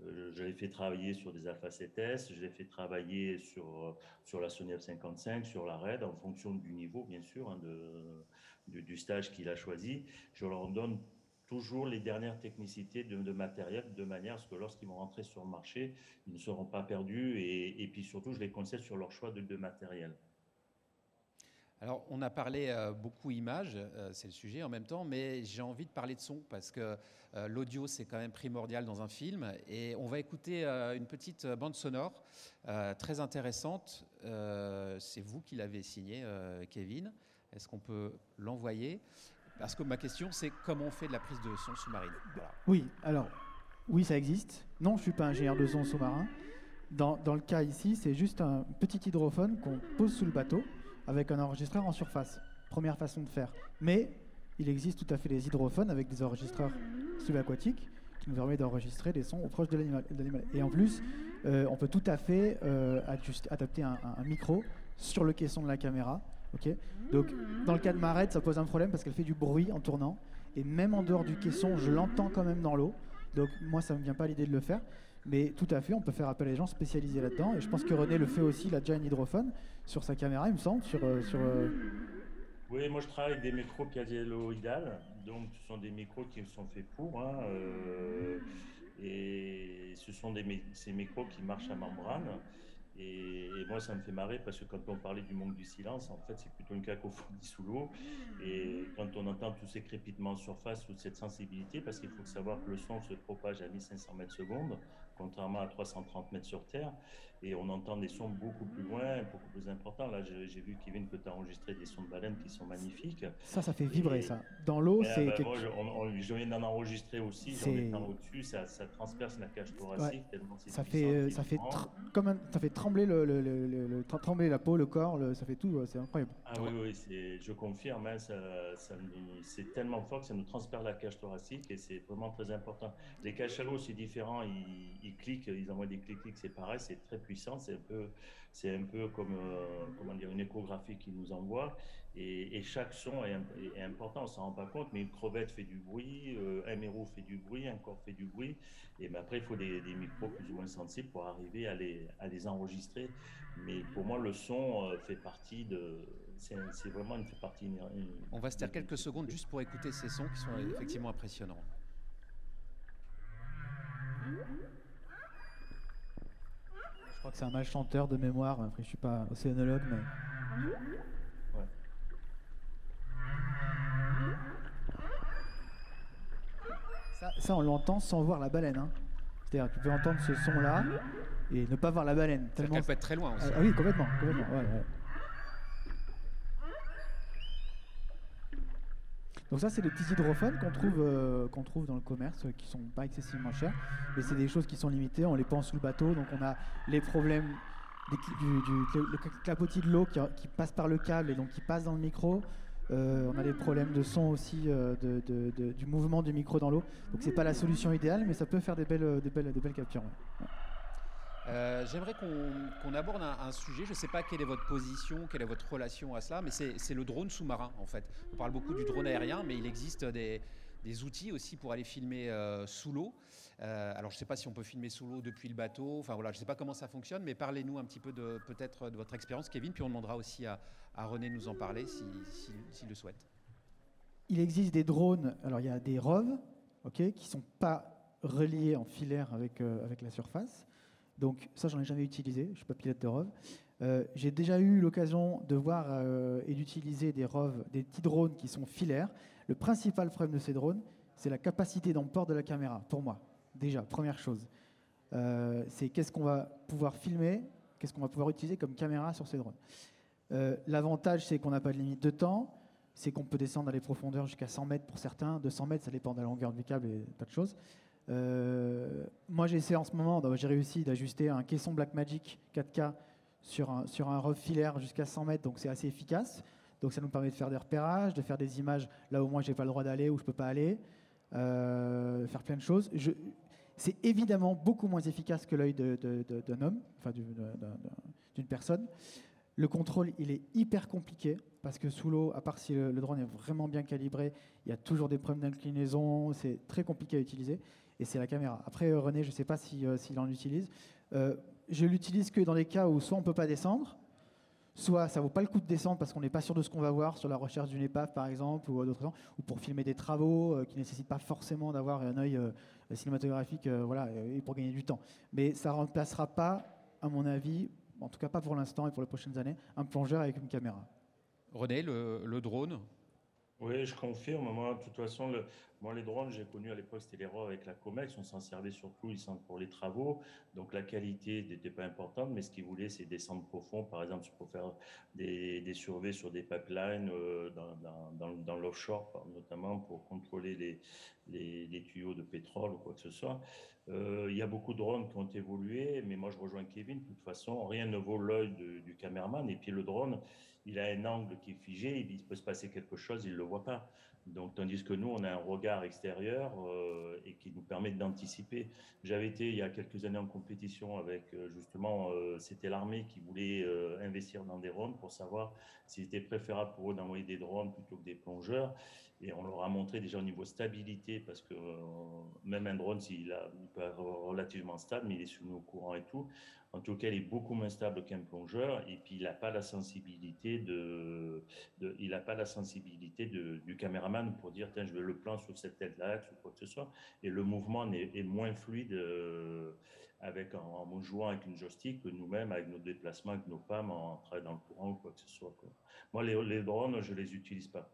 Euh, je les fais travailler sur des Alpha 7S, je les fais travailler sur, sur la Sony F55, sur la RED, en fonction du niveau, bien sûr, hein, de, du stage qu'il a choisi. Je leur donne toujours les dernières technicités de, matériel de manière à ce que lorsqu'ils vont rentrer sur le marché, ils ne seront pas perdus et, puis surtout, je les conseille sur leur choix de, matériel. Alors, on a parlé euh, beaucoup images, euh, c'est le sujet en même temps, mais j'ai envie de parler de son parce que euh, l'audio, c'est quand même primordial dans un film. Et on va écouter une petite bande sonore très intéressante. c'est vous qui l'avez signée, Kevin. Est-ce qu'on peut l'envoyer? Parce que ma question, c'est comment on fait de la prise de son sous-marine? Oui, alors, oui, ça existe. Non, je ne suis pas ingénieur de son sous-marin. Dans, dans, le cas ici, c'est juste un petit hydrophone qu'on pose sous le bateau avec un enregistreur en surface. Première façon de faire. Mais il existe tout à fait des hydrophones avec des enregistreurs subaquatiques qui nous permettent d'enregistrer des sons au proche de l'animal. Et en plus, euh, on peut tout à fait euh, adapter un, un, micro sur le caisson de la caméra donc, dans le cas de Marette, ça pose un problème parce qu'elle fait du bruit en tournant. Et même en dehors du caisson, je l'entends quand même dans l'eau. Donc, moi, ça ne me vient pas l'idée de le faire. Mais tout à fait, on peut faire appel à des gens spécialisés là-dedans. Et je pense que René le fait aussi, il a déjà un hydrophone sur sa caméra, il me semble. Sur, sur, Oui, moi je travaille avec des micros piazelloïdales. Donc ce sont des micros qui sont faits pour. Hein, et ce sont des, ces micros qui marchent à membrane. Et, moi, ça me fait marrer parce que quand on parlait du manque du silence, en fait, c'est plutôt une cacophonie sous l'eau. Et quand on entend tous ces crépitements en surface, toute cette sensibilité, parce qu'il faut savoir que le son se propage à 1500 mètres secondes, contrairement à 330 mètres sur Terre et on entend des sons beaucoup plus loin, beaucoup plus importants. Là, j'ai vu, Kevin, que tu as enregistré des sons de baleines qui sont magnifiques. Ça, ça fait vibrer, ça. Dans l'eau, c'est. Bah, moi, je, viens d'en enregistrer aussi, en étant au-dessus, ça, ça, transperce la cage thoracique tellement ça fait, ça fait, comme ça fait trembler, le, le, le, trembler la peau, le corps, ça fait tout, c'est incroyable. Ah oui, oui, je confirme, hein, ça, c'est tellement fort que ça nous transperce la cage thoracique et c'est vraiment très important. Les cachalots, c'est différent, ils, ils, cliquent, ils envoient des clics, c'est pareil, c'est très puissant. C'est un peu, c'est un peu comme euh, comment dire, une échographie qui nous envoie. Et, chaque son est, important, on s'en rend pas compte, mais une crevette fait du bruit, euh, un mérou fait du bruit, un corps fait du bruit. Et mais après, il faut des, micros plus ou moins sensibles pour arriver à les, à les enregistrer. Mais pour moi, le son euh, fait partie de. C'est vraiment une fait partie. on va se taire quelques secondes juste pour écouter ces sons qui sont effectivement impressionnants. Crois que c'est un mal chanteur de mémoire. Après, je suis pas océanologue, mais. Ça, on l'entend sans voir la baleine. Hein. C'est-à-dire que tu peux entendre ce son-là et ne pas voir la baleine. Tellement... Elle peut être très loin aussi. Ah, oui, complètement. complètement ouais, Donc ça, c'est des petits hydrophones qu'on trouve, euh, qu'on trouve dans le commerce, qui sont pas excessivement chers, mais c'est des choses qui sont limitées. On les pense sous le bateau, donc on a les problèmes du, clapotis de l'eau qui, passe par le câble et donc qui passe dans le micro. Euh, on a des problèmes de son aussi, euh, du mouvement du micro dans l'eau. Donc c'est pas la solution idéale, mais ça peut faire des belles, des belles, des belles captures. Euh, j'aimerais qu'on aborde un, sujet, je ne sais pas quelle est votre position, quelle est votre relation à cela, mais c'est le drone sous-marin en fait. On parle beaucoup du drone aérien, mais il existe des, outils aussi pour aller filmer euh, sous l'eau. Euh, alors je ne sais pas si on peut filmer sous l'eau depuis le bateau, enfin voilà, je ne sais pas comment ça fonctionne, mais parlez-nous un petit peu de peut-être de votre expérience, Kevin, puis on demandera aussi à, René de nous en parler s'il le souhaite. Il existe des drones, alors il y a des ROV, ok, qui ne sont pas reliés en filaire avec, avec la surface. Donc ça, j'en ai jamais utilisé, je ne suis pas pilote de ROV. Euh, j'ai déjà eu l'occasion de voir euh, et d'utiliser des ROV, des petits drones qui sont filaires. Le principal problème de ces drones, c'est la capacité d'emport de la caméra, pour moi. Déjà, première chose. Euh, c'est qu'est-ce qu'on va pouvoir filmer, qu'est-ce qu'on va pouvoir utiliser comme caméra sur ces drones. L'avantage, c'est qu'on n'a pas de limite de temps, c'est qu'on peut descendre à des profondeurs jusqu'à 100 mètres pour certains, 200 mètres, ça dépend de la longueur du câble et tas de choses. Euh, moi, j'essaie en ce moment, j'ai réussi d'ajuster un caisson Blackmagic 4K sur un, sur un rough jusqu'à 100 mètres, donc c'est assez efficace. Donc ça nous permet de faire des repérages, de faire des images là où moi j'ai pas le droit d'aller, où je peux pas aller, euh, faire plein de choses. C'est évidemment beaucoup moins efficace que l'œil d'un homme, enfin d'une personne. Le contrôle, il est hyper compliqué parce que sous l'eau, à part si le, drone est vraiment bien calibré, il y a toujours des problèmes d'inclinaison, c'est très compliqué à utiliser et c'est la caméra. Après, euh, René, je ne sais pas s'il euh, en utilise. Euh, je l'utilise que dans les cas où soit on ne peut pas descendre, soit ça vaut pas le coup de descendre parce qu'on n'est pas sûr de ce qu'on va voir sur la recherche d'une épave, par exemple, ou d'autres ou pour filmer des travaux qui ne nécessitent pas forcément d'avoir un œil cinématographique, voilà, et pour gagner du temps. Mais ça remplacera pas, à mon avis, en tout cas pas pour l'instant et pour les prochaines années, un plongeur avec une caméra. René, le drone? Oui, je confirme. Moi, de toute façon, le, moi, les drones, j'ai connu à l'époque, c'était les RAW avec la Comex. On s'en servait surtout ils sont pour les travaux. Donc, la qualité n'était pas importante, mais ce qu'ils voulaient, c'est descendre profond. Par exemple, pour faire des, des surveys sur des pipelines euh, dans, dans, l'offshore, notamment pour contrôler les, les, les, tuyaux de pétrole ou quoi que ce soit. Euh, il y a beaucoup de drones qui ont évolué, mais moi, je rejoins Kevin. De toute façon, rien ne vaut l'œil du caméraman. Et puis, le drone, il a un angle qui est figé, il peut se passer quelque chose, il ne le voit pas. Donc, tandis que nous, on a un regard extérieur euh, et qui nous permet d'anticiper. J'avais été il y a quelques années en compétition avec euh, justement, euh, c'était l'armée qui voulait investir dans des drones pour savoir s'il était préférable pour eux d'envoyer des drones plutôt que des plongeurs. Et on leur a montré déjà au niveau stabilité, parce que même un drone, s'il il peut être relativement stable, mais il est sous nos courants et tout. En tout cas, il est beaucoup moins stable qu'un plongeur et puis il n'a pas la sensibilité de, il n'a pas la sensibilité du caméraman pour dire tiens je veux le plan sur cette tête là ou quoi que ce soit et le mouvement est, moins fluide euh, avec en, jouant avec une joystick que nous-mêmes avec nos déplacements avec nos femmes en travaillant dans le courant ou quoi que ce soit. Moi les, les drones je les utilise pas.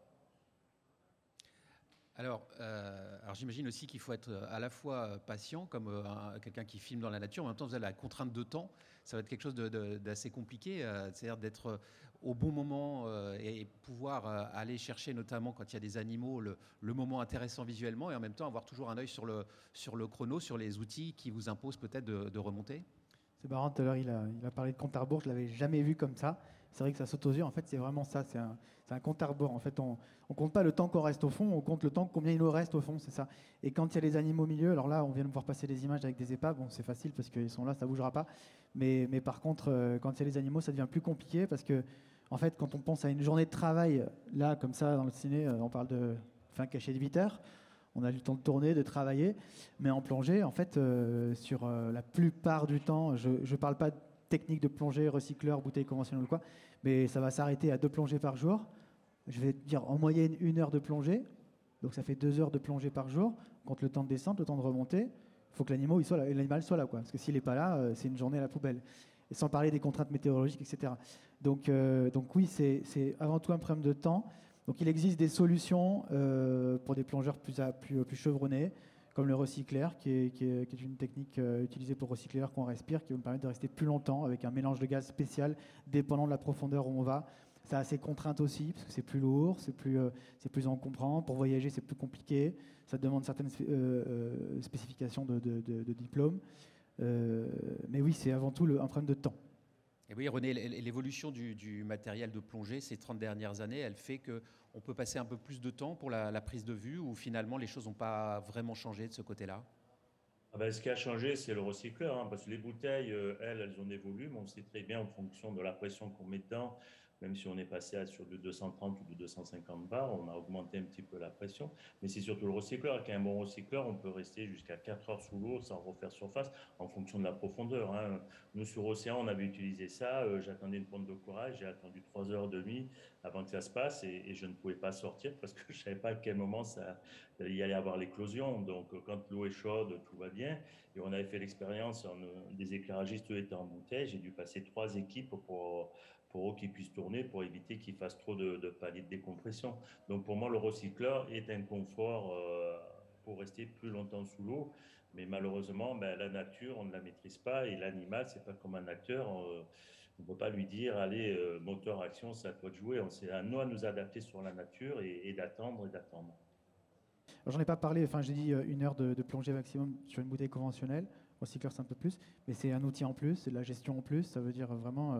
Alors, euh, alors j'imagine aussi qu'il faut être euh, à la fois euh, patient, comme quelqu'un qui filme dans la nature, en même temps vous avez la contrainte de temps. Ça va être quelque chose d'assez compliqué, c'est-à-dire d'être au bon moment et pouvoir aller chercher, notamment quand il y a des animaux, le, moment intéressant visuellement, et en même temps avoir toujours un œil sur le, sur le chrono, sur les outils qui vous imposent peut-être de, remonter. C'est marrant, tout à l'heure il a, parlé de compte à rebours, je l'avais jamais vu comme ça c'est vrai que ça saute aux yeux. En fait, c'est vraiment ça. C'est un, un, compte à. En fait, on ne compte pas le temps qu'on reste au fond, on compte le temps combien il nous reste au fond, c'est ça. Et quand il y a les animaux au milieu, alors là, on vient de voir passer des images avec des épaves. Bon, c'est facile parce qu'ils sont là, ça bougera pas. Mais, mais par contre, euh, quand il y a les animaux, ça devient plus compliqué parce que, en fait, quand on pense à une journée de travail, là, comme ça, dans le ciné, euh, on parle de fin cachée de 8 heures. On a eu le temps de tourner, de travailler. Mais en plongée, en fait, euh, sur la plupart du temps, je ne parle pas de technique de plongée, recycleur, bouteille conventionnelle ou quoi, mais ça va s'arrêter à deux plongées par jour. Je vais dire en moyenne une heure de plongée, donc ça fait deux heures de plongée par jour. Contre le temps de descente, le temps de remonter, il faut que l'animal soit là, quoi. Parce que s'il n'est pas là, euh, c'est une journée à la poubelle. Sans parler des contraintes météorologiques, etc. Donc, euh, donc oui, c'est avant tout un problème de temps. Donc il existe des solutions euh, pour des plongeurs plus, plus, chevronnés comme le recyclaire, qui est, une technique utilisée pour recycler qu'on respire, qui va nous permettre de rester plus longtemps avec un mélange de gaz spécial dépendant de la profondeur où on va. Ça a ses contraintes aussi, parce que c'est plus lourd, c'est plus, euh, c'est plus encombrant. Pour voyager, c'est plus compliqué. Ça demande certaines euh, spécifications de, de diplôme. mais oui, c'est avant tout le, un problème de temps. Et oui, René, l'évolution du, matériel de plongée ces 30 dernières années, elle fait qu'on peut passer un peu plus de temps pour la, prise de vue ou finalement les choses n'ont pas vraiment changé de ce côté-là? Ah ben, ce qui a changé, c'est le recycleur, hein, parce que les bouteilles, euh, elles, elles ont des volumes. On sait très bien en fonction de la pression qu'on met dedans, même si on est passé à sur du 230 ou du 250 bars, on a augmenté un petit peu la pression. Mais c'est surtout le recycleur. Avec un bon recycleur, on peut rester jusqu'à 4 heures sous l'eau sans refaire surface en fonction de la profondeur. Hein. Nous, sur Océan, on avait utilisé ça. Euh, j'attendais une pompe de courage. J'ai attendu 3 heures et demie avant que ça se passe et, je ne pouvais pas sortir parce que je ne savais pas à quel moment il y allait avoir l'éclosion. Donc, euh, quand l'eau est chaude, tout va bien. Et on avait fait l'expérience, euh, des éclairagistes étaient en bouteille. J'ai dû passer trois équipes pour pour qu'ils puissent tourner pour éviter qu'ils fassent trop de, de, paliers de décompression. Donc pour moi, le recycleur est un confort euh, pour rester plus longtemps sous l'eau. Mais malheureusement, ben, la nature, on ne la maîtrise pas et l'animal, c'est pas comme un acteur. On ne peut pas lui dire, allez, euh, moteur action, c'est à toi de jouer. C'est à nous à nous adapter sur la nature et, d'attendre et d'attendre. J'en ai pas parlé, enfin j'ai dit euh, une heure de, plongée maximum sur une bouteille conventionnelle. Recycleur, c'est un peu plus, mais c'est un outil en plus, c'est de la gestion en plus. Ça veut dire vraiment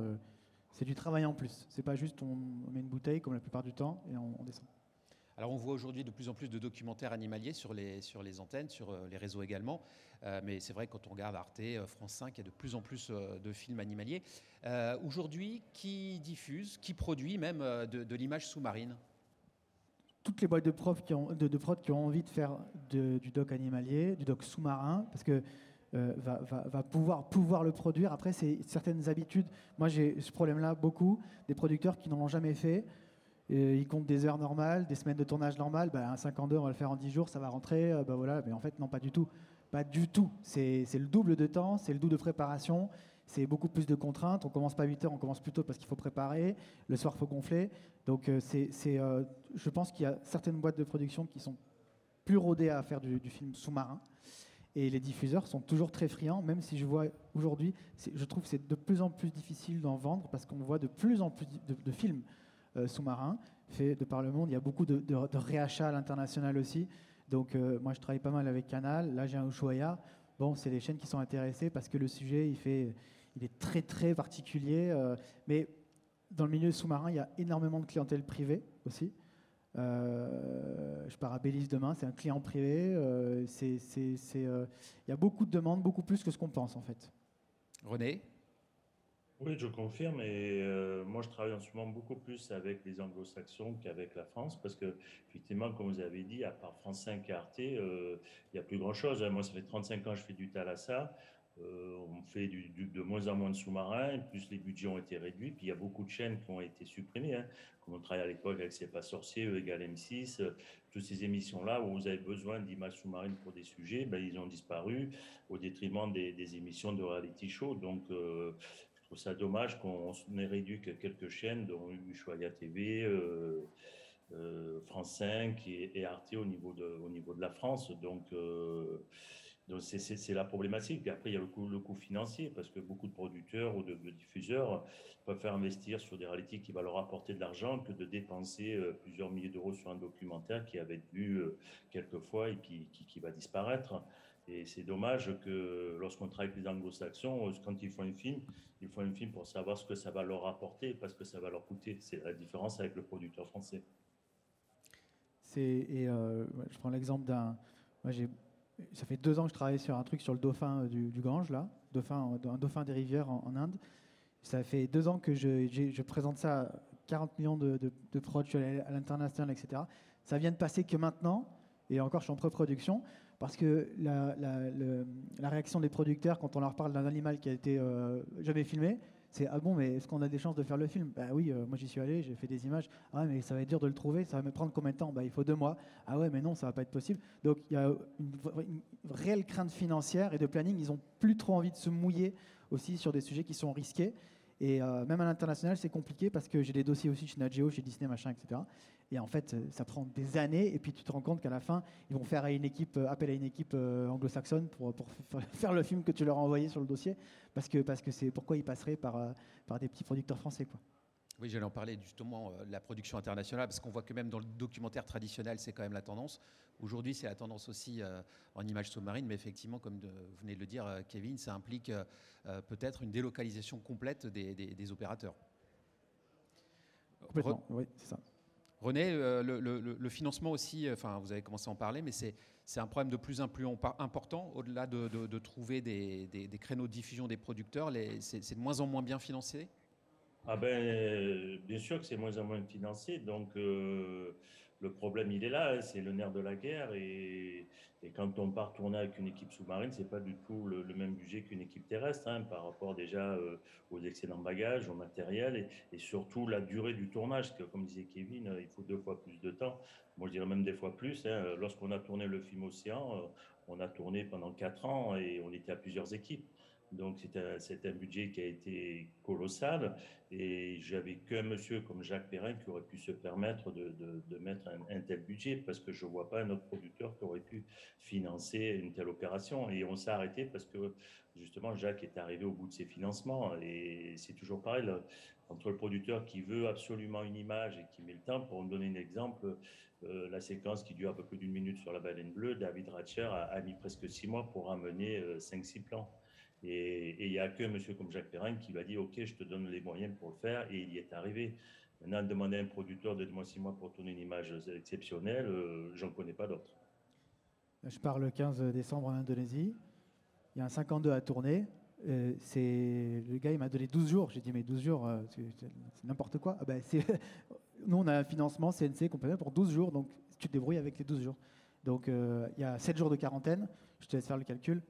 c'est du travail en plus. C'est pas juste on, met une bouteille comme la plupart du temps et on, descend. Alors on voit aujourd'hui de plus en plus de documentaires animaliers sur les, sur les antennes, sur euh, les réseaux également. Euh, mais c'est vrai que quand on regarde Arte, euh, France 5, il y a de plus en plus de films animaliers. aujourd'hui, qui diffuse, qui produit même de, l'image sous-marine? Toutes les boîtes de, prof qui ont, de, de prod qui ont envie de faire du doc animalier, du doc sous-marin, parce que euh, va, pouvoir, le produire. Après, c'est certaines habitudes. Moi, j'ai ce problème-là beaucoup. Des producteurs qui n'en ont jamais fait. ils comptent des heures normales, des semaines de tournage normales. Bah, un 52, on va le faire en 10 jours, ça va rentrer. bah, voilà. Mais en fait, non, pas du tout. Pas du tout. C'est le double de temps, c'est le double de préparation, c'est beaucoup plus de contraintes. On commence pas à 8 heures, on commence plus tôt parce qu'il faut préparer. Le soir, il faut gonfler. Donc, euh, c'est, euh, je pense qu'il y a certaines boîtes de production qui sont plus rodées à faire du film sous-marin. Et les diffuseurs sont toujours très friands, même si je vois aujourd'hui, je trouve que c'est de plus en plus difficile d'en vendre parce qu'on voit de plus en plus de, films euh, sous-marins faits de par le monde. Il y a beaucoup de, de, réachats à l'international aussi. Donc euh, moi, je travaille pas mal avec Canal. Là, j'ai un Ushuaïa. Bon, c'est les chaînes qui sont intéressées parce que le sujet, il, fait, il est très, très particulier. Euh, mais dans le milieu sous-marin, il y a énormément de clientèle privée aussi. Je pars à Belize demain, c'est un client privé. Il y a beaucoup de demandes, beaucoup plus que ce qu'on pense en fait. René? Oui, je confirme. Et euh, moi, je travaille en ce moment beaucoup plus avec les anglo-saxons qu'avec la France, parce que, effectivement, comme vous avez dit, à part France 5 et Arte, euh, il n'y a plus grand-chose. Moi, ça fait 35 ans que je fais du Thalassa. Euh, on fait de moins en moins de sous-marins, plus les budgets ont été réduits, puis il y a beaucoup de chaînes qui ont été supprimées. Hein. Comme on travaillait à l'époque avec C'est pas sorcier, E égale M6, toutes ces émissions-là où vous avez besoin d'images sous-marines pour des sujets, ben, ils ont disparu au détriment des, émissions de reality show. Donc, trouve ça dommage qu'on n'ait réduit que quelques chaînes, dont Ushuaïa TV, euh, euh, France 5 et, Arte au niveau, de, au niveau de la France. Donc, euh, c'est la problématique. Et après, il y a le coût, financier, parce que beaucoup de producteurs ou de, diffuseurs peuvent faire investir sur des réalités qui vont leur apporter de l'argent que de dépenser plusieurs milliers d'euros sur un documentaire qui avait vu quelques fois et qui, qui va disparaître. Et c'est dommage que lorsqu'on travaille avec les anglo-saxons, quand ils font un film, ils font un film pour savoir ce que ça va leur apporter, parce que ça va leur coûter. C'est la différence avec le producteur français. Et euh, je prends l'exemple d'un. Ça fait deux ans que je travaille sur un truc sur le dauphin euh, du, Gange, là, dauphin, un dauphin des rivières en, Inde. Ça fait deux ans que je, présente ça à 40 millions de, de, à l'international, etc. Ça vient de passer que maintenant, et encore je suis en pré-production. Parce que la, la, réaction des producteurs quand on leur parle d'un animal qui a été euh, jamais filmé, c'est ah bon, mais est-ce qu'on a des chances de faire le film? Bah oui, euh, moi j'y suis allé, j'ai fait des images. Ah mais ça va être dur de le trouver, ça va me prendre combien de temps? Bah il faut deux mois. Ah ouais, mais non, ça va pas être possible. Donc il y a une, réelle crainte financière et de planning. Ils ont plus trop envie de se mouiller aussi sur des sujets qui sont risqués. Et euh, même à l'international, c'est compliqué parce que j'ai des dossiers aussi chez Nageo, chez Disney, machin, etc. Et en fait, euh, ça prend des années. Et puis tu te rends compte qu'à la fin, ils vont faire une équipe, euh, appel à une équipe anglo-saxonne pour, pour, faire le film que tu leur as envoyé sur le dossier. Parce que parce que c'est pourquoi ils passeraient par, par des petits producteurs français. Quoi. Oui, j'allais en parler justement de la production internationale, parce qu'on voit que même dans le documentaire traditionnel, c'est quand même la tendance. Aujourd'hui, c'est la tendance aussi euh, en images sous-marines, mais effectivement, comme vous venez de le dire, euh, Kevin, ça implique euh, peut-être une délocalisation complète des, opérateurs. Complètement, oui, c'est ça. René, le, financement aussi, enfin, vous avez commencé à en parler, mais c'est un problème de plus en plus important. Au-delà de, trouver des, créneaux de diffusion des producteurs, c'est de moins en moins bien financé? Ah ben, bien sûr que c'est moins en moins financé, donc le problème, il est là, hein, c'est le nerf de la guerre. Et, quand on part tourner avec une équipe sous-marine, c'est pas du tout le, même budget qu'une équipe terrestre, hein, par rapport déjà euh, aux excédents bagages, au matériel, et, surtout la durée du tournage. Comme disait Kevin, euh, il faut deux fois plus de temps. Moi, je dirais même des fois plus. Hein. Lorsqu'on a tourné le film Océan, euh, on a tourné pendant quatre ans et on était à plusieurs équipes. Donc c'est un, budget qui a été colossal et j'avais qu'un monsieur comme Jacques Perrin qui aurait pu se permettre de, mettre un, tel budget parce que je ne vois pas un autre producteur qui aurait pu financer une telle opération. Et on s'est arrêté parce que justement Jacques est arrivé au bout de ses financements et c'est toujours pareil. entre le producteur qui veut absolument une image et qui met le temps, pour me donner un exemple, euh, la séquence qui dure un peu plus d'une minute sur la baleine bleue, David Ratcher a, mis presque six mois pour amener 5-6 euh, plans. Et il n'y a que monsieur comme Jacques Perrin qui va dire, OK, je te donne les moyens pour le faire, et il y est arrivé. Maintenant, demander à un producteur de moi six mois pour tourner une image exceptionnelle, euh, j'en connais pas d'autres. Je pars le 15 décembre en Indonésie. Il y a un 52 à tourner. Euh, le gars, il m'a donné 12 jours. J'ai dit, mais 12 jours, euh, c'est n'importe quoi. Ah ben, Nous, on a un financement CNC complémentaire pour 12 jours, donc tu te débrouilles avec les 12 jours. Donc euh, il y a 7 jours de quarantaine, je te laisse faire le calcul.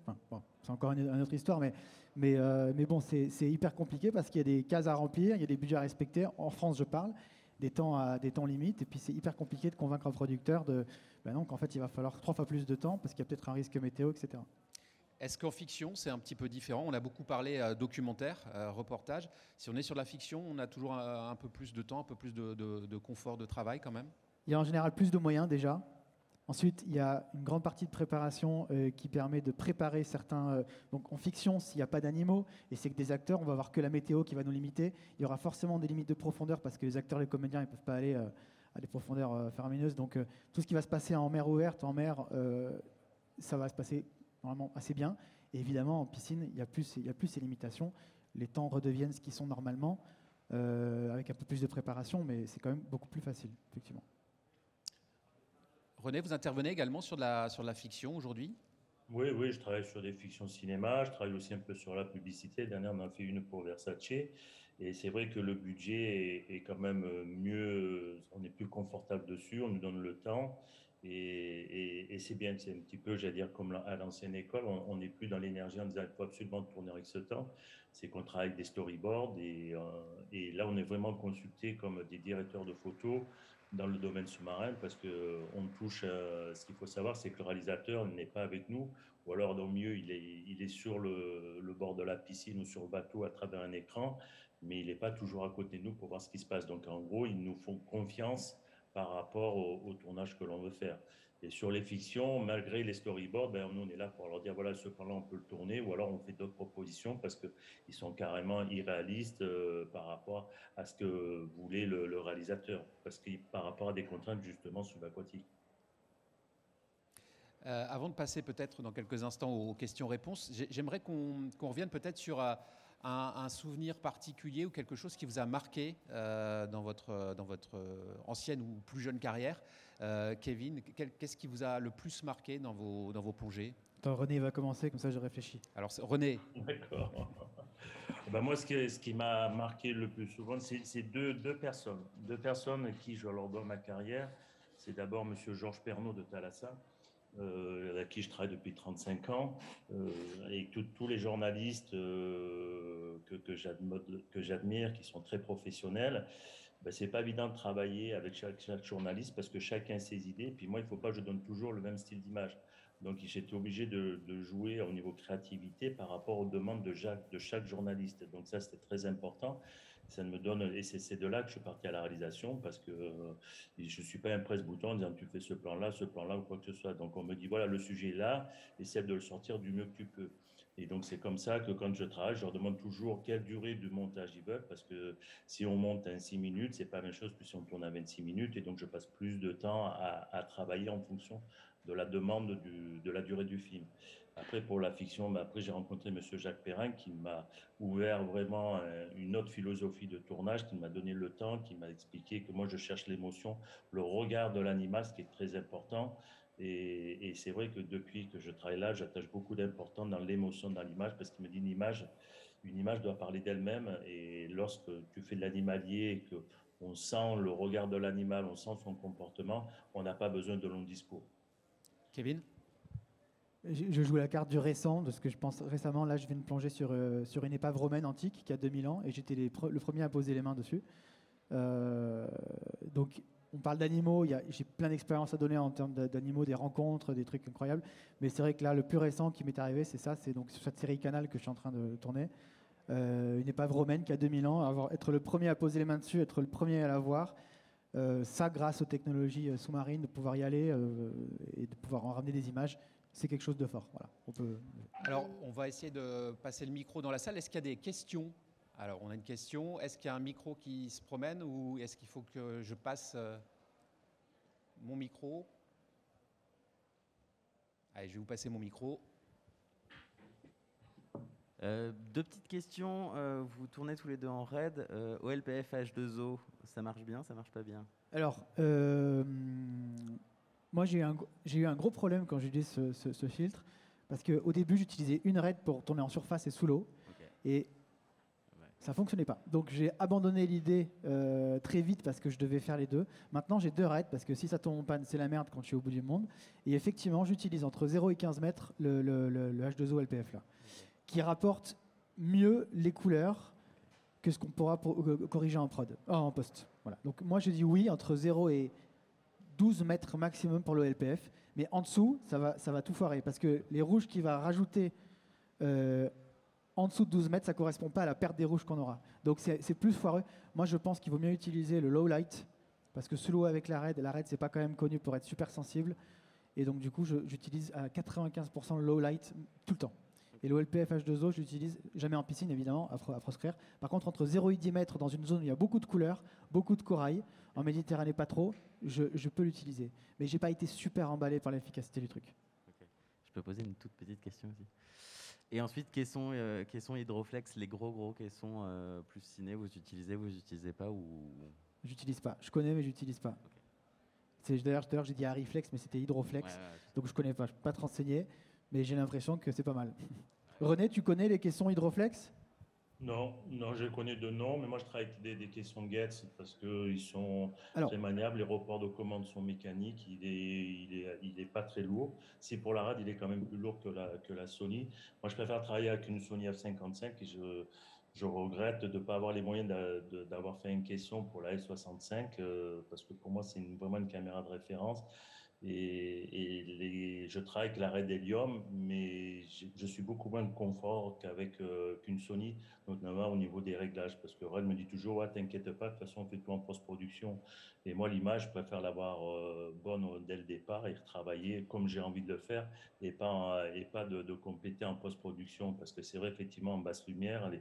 c'est encore une, autre histoire, mais, mais, euh, mais bon, c'est hyper compliqué parce qu'il y a des cases à remplir, il y a des budgets à respecter. En France, je parle, des temps, à, des temps limites, et puis c'est hyper compliqué de convaincre un producteur de, ben non, qu'en fait, il va falloir trois fois plus de temps parce qu'il y a peut-être un risque météo, etc. Est-ce qu'en fiction, c'est un petit peu différent? On a beaucoup parlé euh, documentaire, reportage. Si on est sur la fiction, on a toujours un, peu plus de temps, un peu plus de, de confort de travail quand même? Il y a en général plus de moyens déjà. Ensuite, il y a une grande partie de préparation euh, qui permet de préparer certains. Euh, donc en fiction, s'il n'y a pas d'animaux et c'est que des acteurs, on va voir que la météo qui va nous limiter. Il y aura forcément des limites de profondeur parce que les acteurs, les comédiens, ils ne peuvent pas aller euh, à des profondeurs faramineuses. Donc tout ce qui va se passer en mer ouverte, en mer, ça va se passer normalement assez bien. Et évidemment, en piscine, il y a a plus ces limitations. Les temps redeviennent ce qu'ils sont normalement, avec un peu plus de préparation, mais c'est quand même beaucoup plus facile, effectivement. René, vous intervenez également sur la, sur la fiction aujourd'hui? Oui, oui, je travaille sur des fictions cinéma, je travaille aussi un peu sur la publicité. Dernière, on a fait une pour Versace. Et c'est vrai que le budget est, quand même mieux, on est plus confortable dessus, on nous donne le temps. Et, c'est bien, c'est un petit peu, j'allais dire, comme à l'ancienne école, on n'est plus dans l'énergie en disant qu'il faut absolument tourner avec ce temps. C'est qu'on travaille avec des storyboards et, euh, et, là, on est vraiment consulté comme des directeurs de photos dans le domaine sous-marin parce qu'on touche, ce qu'il faut savoir, c'est que le réalisateur n'est pas avec nous, ou alors au mieux, il est, il est sur le, le, bord de la piscine ou sur le bateau à travers un écran, mais il n'est pas toujours à côté de nous pour voir ce qui se passe. Donc en gros, ils nous font confiance par rapport au, tournage que l'on veut faire. Et sur les fictions, malgré les storyboards, ben, nous, on est là pour leur dire, voilà, ce plan-là, on peut le tourner, ou alors on fait d'autres propositions parce qu'ils sont carrément irréalistes euh, par rapport à ce que voulait le, réalisateur, parce que par rapport à des contraintes justement subaquatiques. Euh, avant de passer peut-être dans quelques instants aux questions-réponses, j'aimerais qu'on revienne peut-être sur... Euh, un, souvenir particulier ou quelque chose qui vous a marqué euh, dans, votre, dans votre ancienne ou plus jeune carrière euh, Kevin, qu'est-ce qui vous a le plus marqué dans vos, dans vos plongées? Attends, René va commencer, comme ça je réfléchis. Alors, René. D'accord. Eh ben moi, ce qui, ce qui m'a marqué le plus souvent, c'est deux, deux, personnes. Deux personnes à qui je leur donne ma carrière. C'est d'abord M. Georges Pernaud de Thalassa, euh, avec qui je travaille depuis 35 ans, euh, et tous les journalistes euh, que, j'admire, qui sont très professionnels, ben, c'est pas évident de travailler avec chaque, journaliste parce que chacun a ses idées. Puis moi, il faut pas que je donne toujours le même style d'image. Donc j'étais obligé de, jouer au niveau créativité par rapport aux demandes de chaque journaliste. Donc ça, c'était très important ça me donne, et c'est de là que je suis parti à la réalisation parce que euh, je ne suis pas un presse-bouton en disant tu fais ce plan-là, ce plan-là ou quoi que ce soit. Donc on me dit voilà, le sujet est là, essaie de le sortir du mieux que tu peux. Et donc c'est comme ça que quand je travaille, je leur demande toujours quelle durée du montage ils veulent parce que si on monte en 6 minutes, c'est pas la même chose que si on tourne à 26 minutes et donc je passe plus de temps à, à travailler en fonction de la demande de la durée du film. Après, pour la fiction, bah, après j'ai rencontré M. Jacques Perrin qui m'a ouvert vraiment euh, une autre philosophie de tournage, qui m'a donné le temps, qui m'a expliqué que moi je cherche l'émotion, le regard de l'animal, ce qui est très important. Et, c'est vrai que depuis que je travaille là, j'attache beaucoup d'importance dans l'émotion dans l'image parce qu'il me dit une image, une image doit parler d'elle-même. Et lorsque tu fais de l'animalier et que on sent le regard de l'animal, on sent son comportement, on n'a pas besoin de longs discours. Kevin? Je joue la carte du récent, de ce que je pense récemment. Là, je viens de plonger sur, euh, sur une épave romaine antique qui a 2000 ans et j'étais le premier à poser les mains dessus. Euh, donc, on parle d'animaux. J'ai plein d'expériences à donner en termes d'animaux, des rencontres, des trucs incroyables. Mais c'est vrai que là, le plus récent qui m'est arrivé, c'est ça. C'est donc sur cette série Canal que je suis en train de tourner. Euh, une épave romaine qui a 2000 ans. Être le premier à poser les mains dessus, être le premier à la voir. ça, grâce aux technologies sous-marines, de pouvoir y aller et de pouvoir en ramener des images c'est quelque chose de fort. Voilà. On peut... Alors, on va essayer de passer le micro dans la salle. Est-ce qu'il y a des questions? Alors, on a une question. Est-ce qu'il y a un micro qui se promène ou est-ce qu'il faut que je passe euh, mon micro? Allez, je vais vous passer mon micro. Euh, deux petites questions. Euh, vous tournez tous les deux en raid. OLPF H2O, ça marche bien, ça marche pas bien? Alors, moi, j'ai eu, un gros problème quand j'ai utilisé ce, filtre, parce qu'au début, j'utilisais une raid pour tourner en surface et sous l'eau, et ça fonctionnait pas. Donc j'ai abandonné l'idée euh, très vite parce que je devais faire les deux. Maintenant, j'ai deux raids parce que si ça tombe en panne, c'est la merde quand je suis au bout du monde. Et effectivement, j'utilise entre 0 et 15 mètres le, H2O LPF là, qui rapporte mieux les couleurs que ce qu'on pourra euh, corriger en prod, oh, en post. Voilà. Donc moi, je dis oui entre 0 et 12 mètres maximum pour le LPF. Mais en dessous, ça va, ça va tout foirer. Parce que les rouges qu'il va rajouter euh, en dessous de 12 mètres, ça ne correspond pas à la perte des rouges qu'on aura. Donc c'est plus foireux. Moi, je pense qu'il vaut mieux utiliser le low light. Parce que sous l'eau avec la RAID, la RAID, c'est pas quand même connu pour être super sensible. Et donc, du coup, j'utilise à 95% le low light tout le temps. Et le LPF H2O, je l'utilise jamais en piscine, évidemment, à, proscrire. Par contre, entre 0 et 10 mètres, dans une zone où il y a beaucoup de couleurs, beaucoup de corail, en Méditerranée pas trop, je, peux l'utiliser. Mais j'ai pas été super emballé par l'efficacité du truc. Je peux poser une toute petite question aussi. Et ensuite, caisson, euh, hydroflex, les gros gros caissons euh, plus ciné, vous utilisez, vous n'utilisez pas ou? J'utilise pas. Je connais, mais j'utilise pas. D'ailleurs, j'ai dit Hariflex, mais c'était Hydroflex. donc je connais pas, je peux pas te renseigner, mais j'ai l'impression que c'est pas mal. René, tu connais les caissons Hydroflex? Non, non, je connais de nom, mais moi je travaille avec des, des caissons Getz parce qu'ils sont très maniables. Les reports de commande sont mécaniques. Il est, il est, il est pas très lourd. Si pour la RAD, il est quand même plus lourd que la, que la Sony. Moi, je préfère travailler avec une Sony F55 et je, je regrette de ne pas avoir les moyens d'avoir fait une question pour la S65 euh, parce que pour moi, c'est vraiment une caméra de référence. Et, je travaille avec la Red Helium, mais je, suis beaucoup moins de confort qu'avec euh, qu'une Sony, notamment au niveau des réglages, parce que Red me dit toujours, ouais, t'inquiète pas, de toute façon, on fait tout en post-production. Et moi, l'image, je préfère l'avoir euh, bonne dès le départ et retravailler comme j'ai envie de le faire, et pas, et pas de, compléter en post-production, parce que c'est vrai, effectivement, en basse lumière,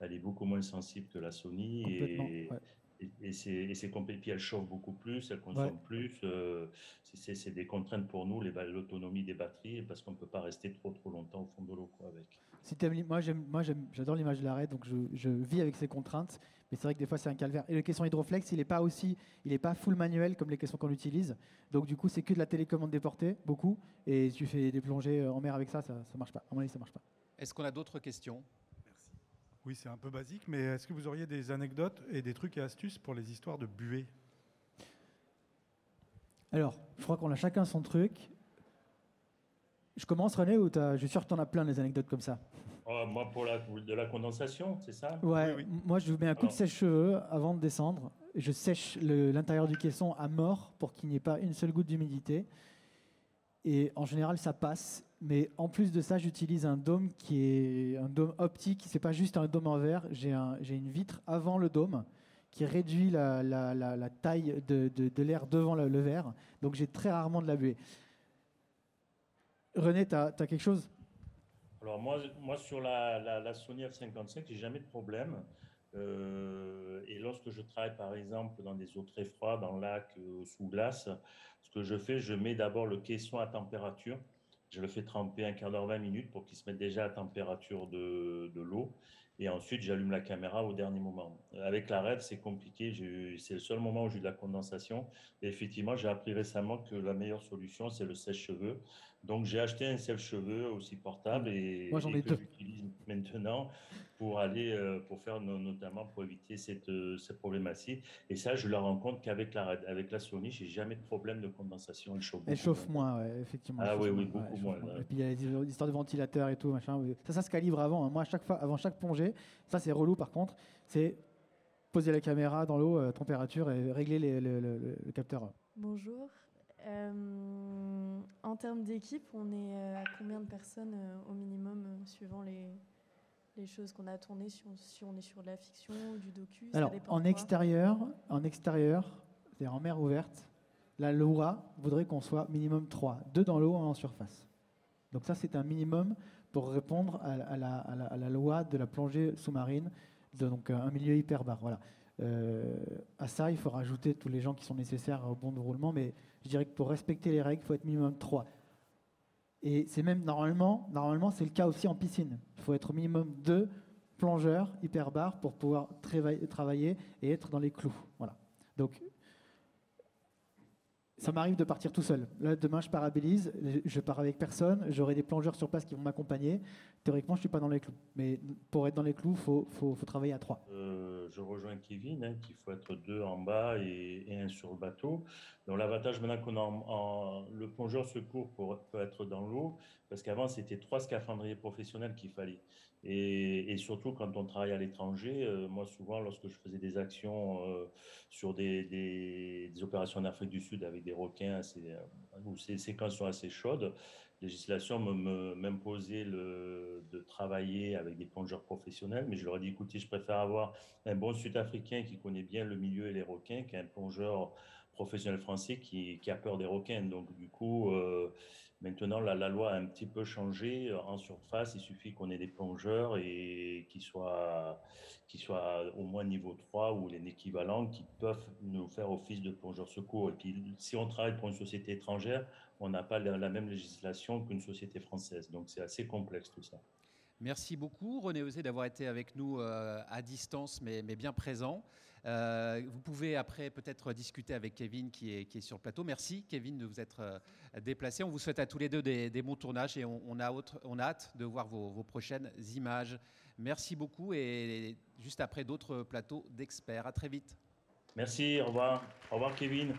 elle est, beaucoup moins sensible que la Sony. Et, et, c'est compliqué. Puis elle chauffe beaucoup plus, elle consomme plus. Euh, c'est des contraintes pour nous, l'autonomie des batteries, parce qu'on ne peut pas rester trop trop longtemps au fond de l'eau avec. Si moi, j'adore l'image de l'arrêt, donc je, je, vis avec ces contraintes. Mais c'est vrai que des fois, c'est un calvaire. Et le caisson hydroflex, il n'est pas aussi, il n'est pas full manuel comme les caissons qu'on utilise. Donc du coup, c'est que de la télécommande déportée, beaucoup. Et tu fais des plongées en mer avec ça, ça ne marche pas. À mon avis, ça marche pas. Est-ce qu'on a d'autres questions? Oui, c'est un peu basique, mais est-ce que vous auriez des anecdotes et des trucs et astuces pour les histoires de buée Alors, je crois qu'on a chacun son truc. Je commence, René, ou je suis sûr que tu en as plein des anecdotes comme ça? Oh, Moi, pour la, de la condensation, c'est ça? Ouais, moi je vous mets un coup de sèche-cheveux avant de descendre. Je sèche l'intérieur du caisson à mort pour qu'il n'y ait pas une seule goutte d'humidité. Et en général, ça passe. Mais en plus de ça, j'utilise un dôme qui est un dôme optique. C'est pas juste un dôme en verre. J'ai un, une vitre avant le dôme qui réduit la, taille de, de, l'air devant le, verre. Donc j'ai très rarement de la buée. René, tu as, quelque chose? Alors moi, moi sur la, Sony F55, j'ai jamais de problème. Euh, et lorsque je travaille par exemple dans des eaux très froides, en lac, euh, sous glace, ce que je fais, je mets d'abord le caisson à température. Je le fais tremper un quart d'heure, 20 minutes pour qu'il se mette déjà à température de, de l'eau. Et ensuite, j'allume la caméra au dernier moment. Avec la RED, c'est compliqué. C'est le seul moment où j'ai de la condensation. Et effectivement, j'ai appris récemment que la meilleure solution, c'est le sèche-cheveux. Donc, j'ai acheté un sèche-cheveux aussi portable et, Moi, ai que j'utilise maintenant pour aller, euh, pour faire notamment pour éviter cette, euh, cette problématique. Et ça, je le rencontre qu'avec la, avec la Sony, j'ai jamais de problème de condensation. Elle chauffe, elle chauffe moins, effectivement. Ah oui, oui, beaucoup moins. Et puis il y a les histoires de ventilateur et tout, machin. Ça, ça se calibre avant. Hein. Moi, à chaque fois, avant chaque plongée, ça c'est relou par contre, c'est poser la caméra dans l'eau, euh, température et régler le, capteur. Bonjour. En termes d'équipe, on est à combien de personnes au minimum, suivant les, les choses qu'on a tournées, si on, est sur de la fiction, du docu Alors, en extérieur, en extérieur, c'est-à-dire en mer ouverte, la loi voudrait qu'on soit minimum 3, 2 dans l'eau, 1 en surface. Donc ça, c'est un minimum pour répondre à, la, loi de la plongée sous-marine, donc un milieu hyperbare. Voilà. Euh, à ça, il faut rajouter tous les gens qui sont nécessaires au bon déroulement, mais je dirais que pour respecter les règles, il faut être minimum 3. Et c'est même normalement, normalement c'est le cas aussi en piscine. Il faut être au minimum deux plongeurs hyperbares pour pouvoir travailler et être dans les clous. Voilà. Donc ça m'arrive de partir tout seul. Là, demain, je parabélise, je pars avec personne, j'aurai des plongeurs sur place qui vont m'accompagner. Théoriquement, je ne suis pas dans les clous. Mais pour être dans les clous, il faut, travailler à trois. Euh, je rejoins Kevin, hein, qu'il faut être deux en bas et, un sur le bateau. Donc, l'avantage maintenant qu'on a le plongeur secours pour, peut être dans l'eau, parce qu'avant, c'était trois scaphandriers professionnels qu'il fallait. Et, surtout quand on travaille à l'étranger, euh, moi souvent lorsque je faisais des actions euh, sur des, des, opérations en Afrique du Sud avec des requins euh, où ces séquences sont assez chaudes, la législation m'imposait de travailler avec des plongeurs professionnels, mais je leur ai dit écoutez, je préfère avoir un bon Sud-Africain qui connaît bien le milieu et les requins qu'un plongeur professionnel français qui, qui, a peur des requins. Donc du coup Maintenant, la, loi a un petit peu changé. En surface, il suffit qu'on ait des plongeurs et qui soient, qui soient au moins niveau 3 ou les équivalents qui peuvent nous faire office de plongeurs secours. Et puis, si on travaille pour une société étrangère, on n'a pas la, même législation qu'une société française. Donc, c'est assez complexe tout ça. Merci beaucoup, René Osé, d'avoir été avec nous euh, à distance, mais bien présent. Euh, vous pouvez après peut-être discuter avec Kevin qui est, qui est sur le plateau. Merci Kevin de vous être euh, déplacé. On vous souhaite à tous les deux des, bons tournages et on, a, on a, hâte de voir vos, vos, prochaines images. Merci beaucoup et juste après d'autres plateaux d'experts. À très vite. Merci, au revoir. Au revoir Kevin.